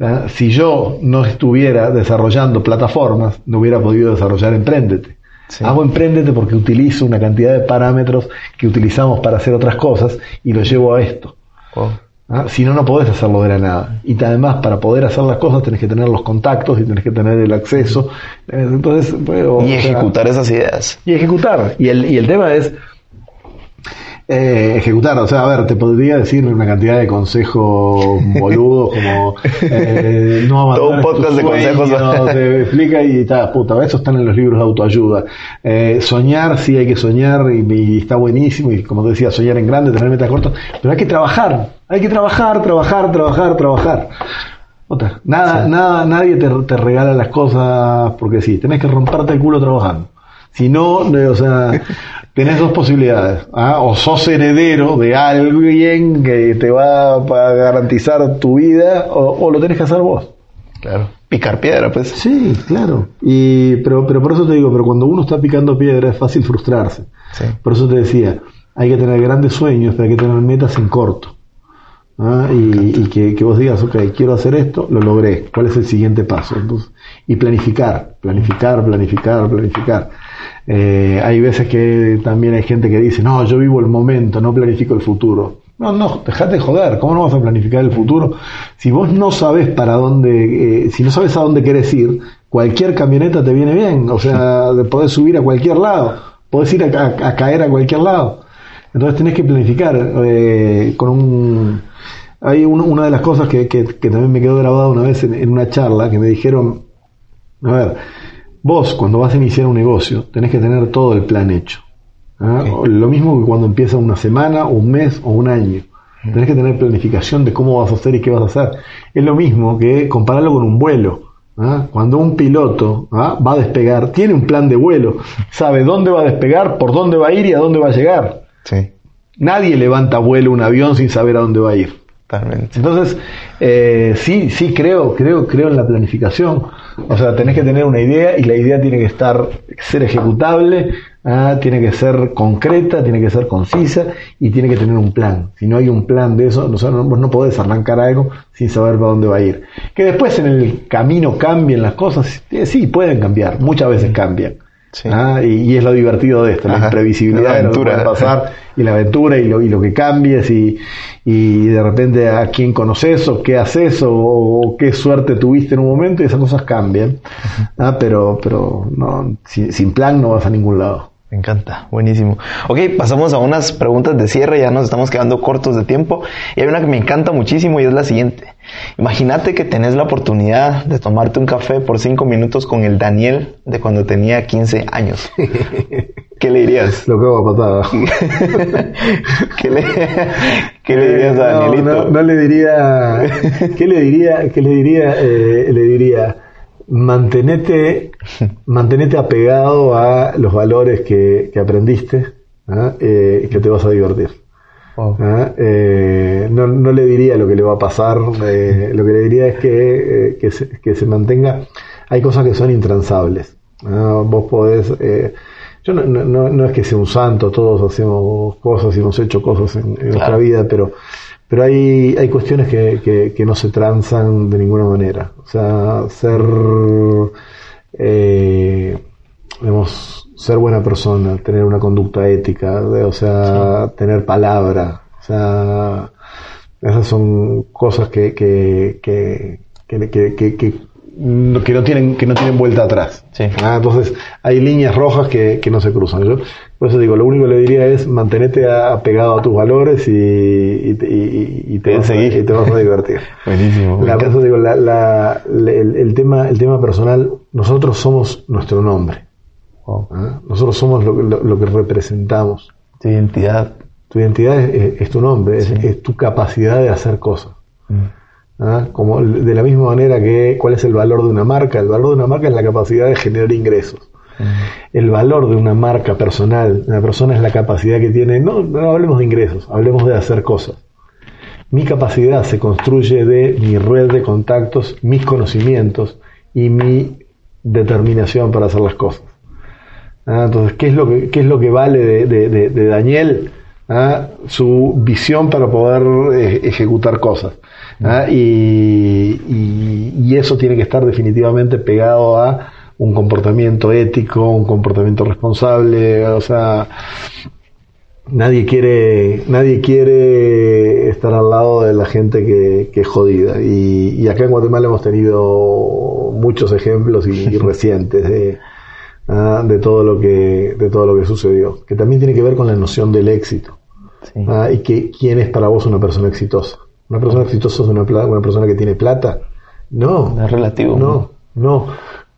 ¿ah? Si yo no estuviera desarrollando plataformas, no hubiera podido desarrollar Emprendete. Sí. Hago Emprendete porque utilizo una cantidad de parámetros que utilizamos para hacer otras cosas y lo llevo a esto. Wow. ¿ah? Si no, no podés hacerlo de la nada. Y además, para poder hacer las cosas, tenés que tener los contactos y tenés que tener el acceso. Entonces, o Y sea, ejecutar esas ideas. y ejecutar. Y el, y el tema es eh, ejecutar. O sea, a ver, te podría decir una cantidad de consejos boludos como eh, no abandones Todo un podcast tus de consejos. te explica y está, puta, eso están en los libros de autoayuda. Eh, soñar, sí hay que soñar y, y está buenísimo. Y como te decía, soñar en grande, tener metas cortas, pero hay que trabajar. Hay que trabajar, trabajar, trabajar, trabajar. Otra. Nada, nada, nadie te, te regala las cosas porque sí, tenés que romperte el culo trabajando. Si no, o sea, tenés dos posibilidades. ¿ah? O sos heredero de alguien que te va a garantizar tu vida, o, o lo tenés que hacer vos. Claro. Picar piedra, pues. Sí, claro. Y, pero, pero por eso te digo, pero cuando uno está picando piedra es fácil frustrarse. Sí. Por eso te decía, hay que tener grandes sueños, pero hay que tener metas en corto. ¿ah? Y, y que, que vos digas, ok, quiero hacer esto, lo logré. ¿Cuál es el siguiente paso? Entonces, y planificar, planificar, planificar, planificar. Eh, hay veces que también hay gente que dice, no, yo vivo el momento, no planifico el futuro. No, no, dejate de joder, ¿cómo no vas a planificar el futuro? Si vos no sabes para dónde, eh, si no sabes a dónde querés ir, cualquier camioneta te viene bien, o sea, podés subir a cualquier lado, podés ir a, a- a caer a cualquier lado. Entonces tenés que planificar eh, con un... Hay un- una de las cosas que, que- que también me quedó grabada una vez en, en una charla que me dijeron, a ver, vos cuando vas a iniciar un negocio tenés que tener todo el plan hecho. ¿ah? Lo mismo que cuando empieza una semana, un mes o un año. Tenés que tener planificación de cómo vas a hacer y qué vas a hacer. Es lo mismo que compararlo con un vuelo. ¿ah? Cuando un piloto ¿ah? va a despegar, tiene un plan de vuelo, sabe dónde va a despegar, por dónde va a ir y a dónde va a llegar. Sí. Nadie levanta vuelo un avión sin saber a dónde va a ir. Entonces, eh, sí, sí creo, creo, creo en la planificación. O sea, tenés que tener una idea y la idea tiene que estar, ser ejecutable, ah, tiene que ser concreta, tiene que ser concisa y tiene que tener un plan. Si no hay un plan de eso, no, sé, no, no podés arrancar algo sin saber para dónde va a ir. Que después en el camino cambien las cosas, eh, sí, pueden cambiar, muchas veces cambian. Sí. Ah, y, y es lo divertido de esto, la imprevisibilidad La de lo que aventura. puede pasar y la aventura y lo, y lo que cambies y, y de repente a quién conoces o qué haces o, o qué suerte tuviste en un momento y esas cosas cambian. Ah, pero pero no, sin plan no vas a ningún lado. Me encanta, buenísimo. Ok, pasamos a unas preguntas de cierre, ya nos estamos quedando cortos de tiempo. Y hay una que me encanta muchísimo y es la siguiente. Imagínate que tenés la oportunidad de tomarte un café por cinco minutos con el Daniel de cuando tenía 15 años. <laughs> ¿Qué le dirías? Lo que hago a patada. <laughs> ¿Qué le, qué le dirías a No, Danielito? No, no le diría. ¿Qué le diría? ¿Qué le diría? Eh, le diría. Mantenete, <laughs> mantenete apegado a los valores que, que aprendiste ¿ah? Eh, y que te vas a divertir. ¿ah? Eh, no, no le diría lo que le va a pasar, eh, lo que le diría es que, que, se, que se mantenga. Hay cosas que son intransables. ¿ah? Vos podés. eh, yo no, no, no, es que sea un santo, todos hacemos cosas y hemos hecho cosas en, en nuestra vida, pero, pero hay, hay cuestiones que, que, que no se transan de ninguna manera. O sea, ser. Eh, digamos, ser buena persona, tener una conducta ética, o sea, tener palabra, o sea, esas son cosas que, que, que, que, que, no tienen que no tienen vuelta atrás. Sí. Ah, entonces hay líneas rojas que, que no se cruzan. Yo, por eso digo, lo único que le diría es mantenerte apegado a tus valores y, y, te- y- y te, Bien vas a, te vas a divertir. <laughs> Buenísimo. La, por eso digo, la- la- la- el, el tema, el tema personal, nosotros somos nuestro nombre. Wow. ¿ah? Nosotros somos lo, lo- lo que representamos. Tu identidad. Tu identidad es, es- es tu nombre, es, es tu capacidad de hacer cosas. ¿Ah? Como de la misma manera que cuál es el valor de una marca. El valor de una marca es la capacidad de generar ingresos. El valor de una marca personal, una persona es la capacidad que tiene, no, no hablemos de ingresos, hablemos de hacer cosas. Mi capacidad se construye de mi red de contactos, mis conocimientos y mi determinación para hacer las cosas. Ah, entonces, ¿qué es lo que, qué es lo que vale de, de- de- de Daniel? ¿ah? su visión para poder eh, ejecutar cosas. ¿Ah? Y, y- y eso tiene que estar definitivamente pegado a un comportamiento ético, un comportamiento responsable, o sea, nadie quiere, nadie quiere estar al lado de la gente que, que es jodida. Y, y acá en Guatemala hemos tenido muchos ejemplos y, y <laughs> recientes de, ah, de todo lo que, de todo lo que sucedió. Que también tiene que ver con la noción del éxito. Sí. Ah, y que quién es para vos una persona exitosa. Una persona exitosa es una, una persona que tiene plata. No. Es relativo. No, no.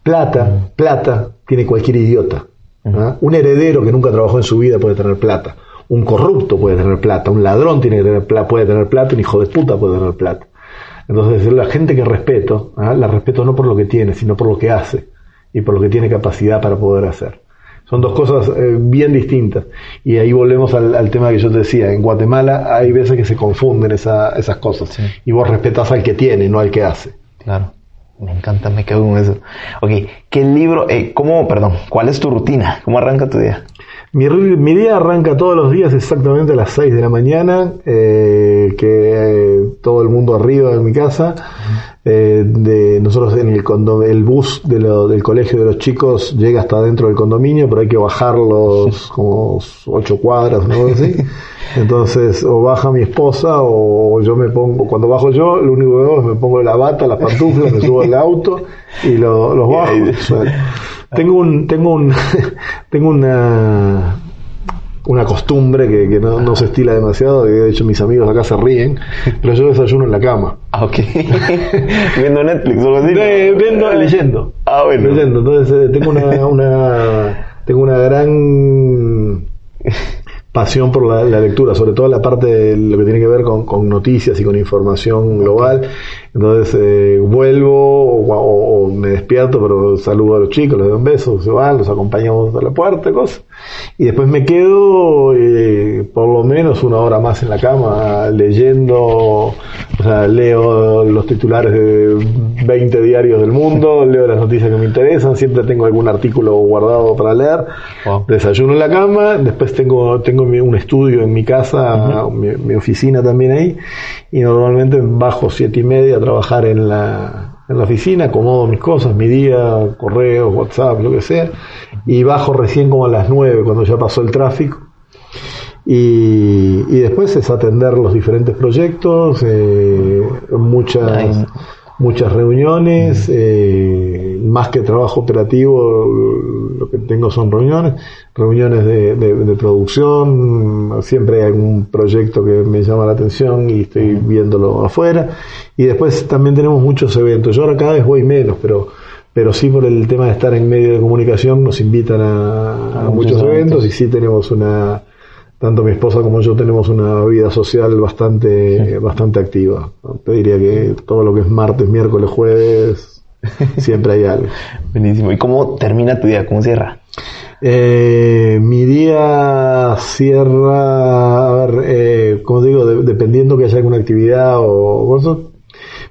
Plata, plata tiene cualquier idiota. ¿ah? Un heredero que nunca trabajó en su vida puede tener plata. Un corrupto puede tener plata. Un ladrón tiene que tener plata, puede tener plata. Un hijo de puta puede tener plata. Entonces, la gente que respeto, ¿ah? la respeto no por lo que tiene, sino por lo que hace y por lo que tiene capacidad para poder hacer. Son dos cosas eh, bien distintas. Y ahí volvemos al, al tema que yo te decía. En Guatemala hay veces que se confunden esa- esas cosas. Sí. Y vos respetas al que tiene, no al que hace. Claro. Me encanta, me quedo con eso. Ok, ¿qué libro, eh, cómo, perdón, cuál es tu rutina? ¿Cómo arranca tu día? Mi, mi día arranca todos los días exactamente a las 6 de la mañana, eh, que eh, todo el mundo arriba en mi casa. Eh, de nosotros en el el bus de lo- del colegio de los chicos llega hasta dentro del condominio, pero hay que bajarlos <laughs> como ocho cuadras, ¿no? Así. Entonces, o baja mi esposa o yo me pongo, cuando bajo yo, lo único que hago es me pongo la bata, las pantuflas, me subo al auto y lo- los bajo. <laughs> Tengo un, tengo un, <laughs> tengo una, una costumbre que, que no, no se estila demasiado, de hecho mis amigos acá se ríen, pero yo desayuno en la cama. Ah, ok. <laughs> Viendo Netflix o algo así. Viendo- leyendo. Ah, bueno. Leyendo. Entonces eh, tengo una, <laughs> una tengo una gran pasión por la, la lectura, sobre todo la parte de lo que tiene que ver con, con noticias y con información global. Entonces eh, vuelvo o, o- o me despierto, pero saludo a los chicos, les doy un beso, se van, los acompañamos a la puerta, cosas. Y después me quedo eh, por lo menos una hora más en la cama leyendo, o sea, leo los titulares de 20 diarios del mundo, <laughs> leo las noticias que me interesan, siempre tengo algún artículo guardado para leer, Wow. desayuno en la cama, después tengo, tengo un estudio en mi casa, mi, mi oficina también ahí, y normalmente bajo siete y media trabajar en la, en la oficina, acomodo mis cosas, mi día, correos, WhatsApp, lo que sea, y bajo recién como a las nueve cuando ya pasó el tráfico. Y, y después es atender los diferentes proyectos, eh, muchas, Nice. muchas reuniones, eh, más que trabajo operativo, lo que tengo son reuniones, reuniones de, de- de producción, siempre hay algún proyecto que me llama la atención y estoy viéndolo afuera. Y después también tenemos muchos eventos. Yo ahora cada vez voy menos, pero pero sí por el tema de estar en medio de comunicación nos invitan a, a muchos eventos. y sí tenemos una tanto mi esposa como yo tenemos una vida social bastante bastante activa. Te diría que todo lo que es martes, miércoles, jueves <laughs> siempre hay algo. Buenísimo. ¿Y cómo termina tu día? ¿Cómo cierra? Eh, mi día cierra, a ver, eh, como digo, de- dependiendo que haya alguna actividad o cosas,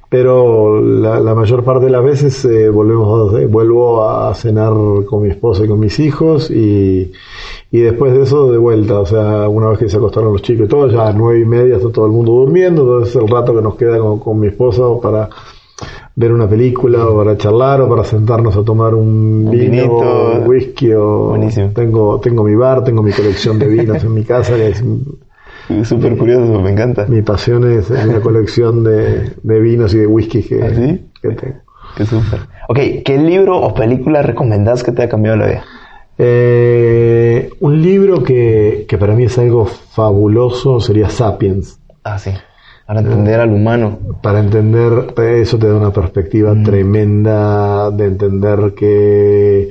pero la, la mayor parte de las veces eh, volvemos a- vuelvo a cenar con mi esposa y con mis hijos y, y después de eso de vuelta, o sea, una vez que se acostaron los chicos y todo, ya a nueve y media está todo el mundo durmiendo, entonces el rato que nos queda con, con mi esposa o para ver una película o para charlar o para sentarnos a tomar un, Un vino, vinito. un whisky o Buenísimo. tengo tengo mi bar, tengo mi colección de vinos en mi casa, que es súper curioso, me encanta. mi pasión es la colección de, de vinos y de whisky que, ¿Ah, sí? que tengo. Qué súper. Ok, ¿qué libro o película recomendás que te haya cambiado la vida? Eh, un libro que, que para mí es algo fabuloso sería Sapiens. Ah, sí. Para entender al humano. Para entender, eso te da una perspectiva tremenda de entender que,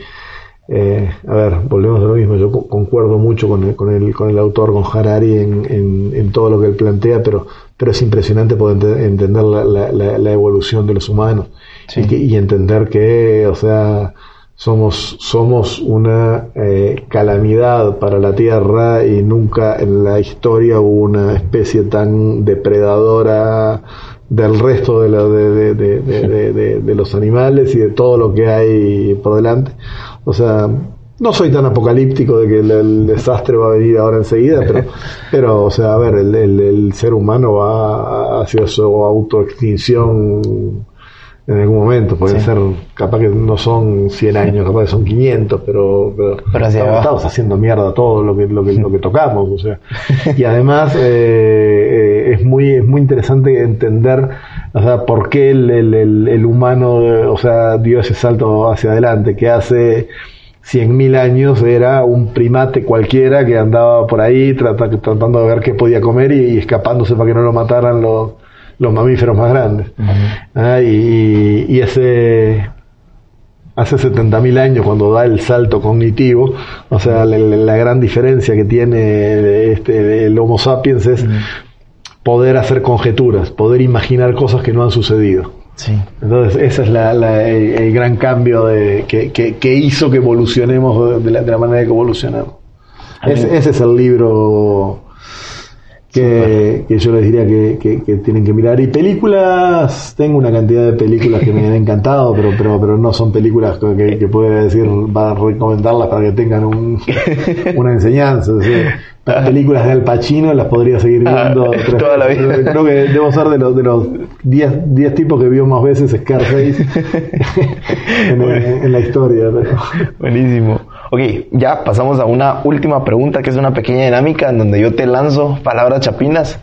eh, a ver, volvemos a lo mismo, yo co- concuerdo mucho con el, con el, con el autor, con Harari, en, en, en todo lo que él plantea, pero, pero es impresionante poder ente- entender la, la, la- la evolución de los humanos Sí. y, que- y entender que, o sea, somos, somos una eh, calamidad para la Tierra y nunca en la historia hubo una especie tan depredadora del resto de, la- de, los animales y de todo lo que hay por delante. O sea, no soy tan apocalíptico de que el, el desastre va a venir ahora enseguida, pero, <laughs> pero o sea, a ver, el, el- el ser humano va hacia su autoextinción en algún momento. Puede Sí. ser, capaz que no son 100 años, capaz que son 500, pero, pero, estamos, haciendo mierda todo lo que, lo que, lo que tocamos. O sea. <laughs> Y además eh, eh, es, muy, es muy interesante entender o sea, por qué el, el, el- el humano o sea, dio ese salto hacia adelante, que hace 100.000 años era un primate cualquiera que andaba por ahí trata- tratando de ver qué podía comer y, y escapándose para que no lo mataran los, los mamíferos más grandes. Ah, y, y ese hace 70.000 años cuando da el salto cognitivo, o sea, la, gran diferencia que tiene este, el Homo sapiens es poder hacer conjeturas, poder imaginar cosas que no han sucedido. Sí. Entonces, ese es la- la- el, el gran cambio de, que, que- que hizo que evolucionemos de la, de manera que evolucionamos. Ese, ese es el libro que, que yo les diría que, que- que tienen que mirar. Y películas, tengo una cantidad de películas que me han encantado, pero, pero, pero no son películas que, que, decir, va a recomendarlas para que tengan un, <laughs> una enseñanza. sea, las películas de Al Pacino las podría seguir viendo <laughs> Ah, tres toda la vida. Creo que debo ser de los de los 10 10 tipos que vio más veces Scarface <laughs> en, en la historia. Buenísimo. Ok, ya pasamos a una última pregunta que es una pequeña dinámica en donde yo te lanzo palabras chapinas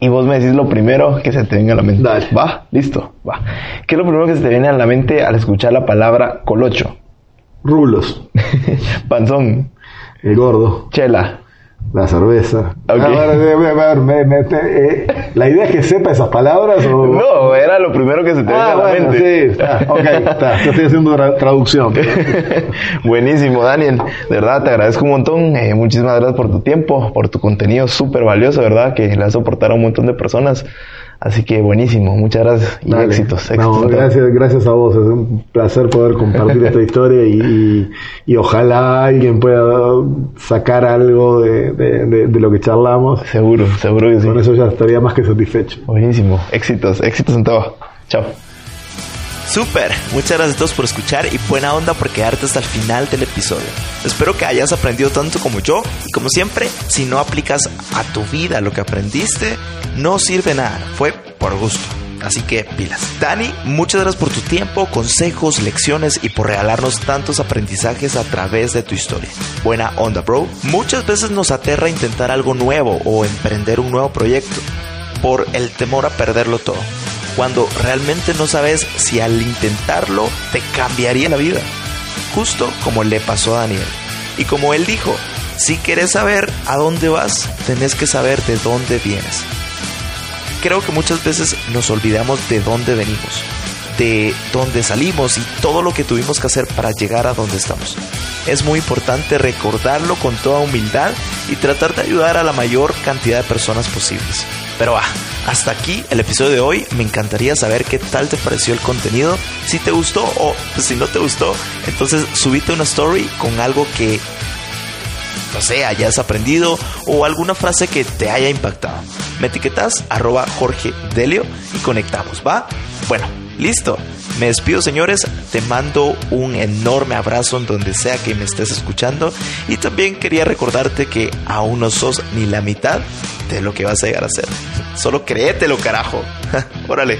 y vos me decís lo primero que se te venga a la mente. Dale. Va, listo, va. ¿Qué es lo primero que se te viene a la mente al escuchar la palabra colocho? Rulos, <laughs> Panzón, el gordo, chela, la cerveza. Ok. A ver, a ver, a ver, me- me- te- eh, la idea es que sepa esas palabras o... No, era lo primero que se te Ah, a la bueno, sí, mente. está, ok, está, yo estoy haciendo tra- traducción. <laughs> Buenísimo, Daniel. De verdad, te agradezco un montón. Eh, muchísimas gracias por tu tiempo, por tu contenido súper valioso, ¿verdad? Que le has soportado a un montón de personas. Así que buenísimo. Muchas gracias y Dale. éxitos. No, éxitos gracias, gracias a vos. Es un placer poder compartir esta <laughs> historia y, y- y ojalá alguien pueda sacar algo de, de- de- de lo que charlamos. Seguro, seguro que sí. Con eso ya estaría más que satisfecho. Buenísimo. Éxitos, éxitos en todo. Chao. Super, muchas gracias a todos por escuchar y buena onda por quedarte hasta el final del episodio. Espero que hayas aprendido tanto como yo y como siempre, si no aplicas a tu vida lo que aprendiste, no sirve nada, fue por gusto. Así que pilas. Dani, muchas gracias por tu tiempo, consejos, lecciones y por regalarnos tantos aprendizajes a través de tu historia. Buena onda, bro. Muchas veces nos aterra intentar algo nuevo o emprender un nuevo proyecto por el temor a perderlo todo. Cuando realmente no sabes si al intentarlo te cambiaría la vida. Justo como le pasó a Daniel. Y como él dijo, si quieres saber a dónde vas, tenés que saber de dónde vienes. Creo que muchas veces nos olvidamos de dónde venimos, de dónde salimos y todo lo que tuvimos que hacer para llegar a donde estamos. Es muy importante recordarlo con toda humildad y tratar de ayudar a la mayor cantidad de personas posibles. Pero ah, hasta aquí el episodio de hoy. Me encantaría saber qué tal te pareció el contenido. Si te gustó o pues, si no te gustó, entonces subite una story con algo que no sé, hayas aprendido o alguna frase que te haya impactado. Me etiquetas arroba Jorge y conectamos, ¿va? Bueno, listo. Me despido, señores. Te mando un enorme abrazo en donde sea que me estés escuchando. Y también quería recordarte que aún no sos ni la mitad de lo que vas a llegar a ser. Solo créetelo, carajo. <laughs> Órale.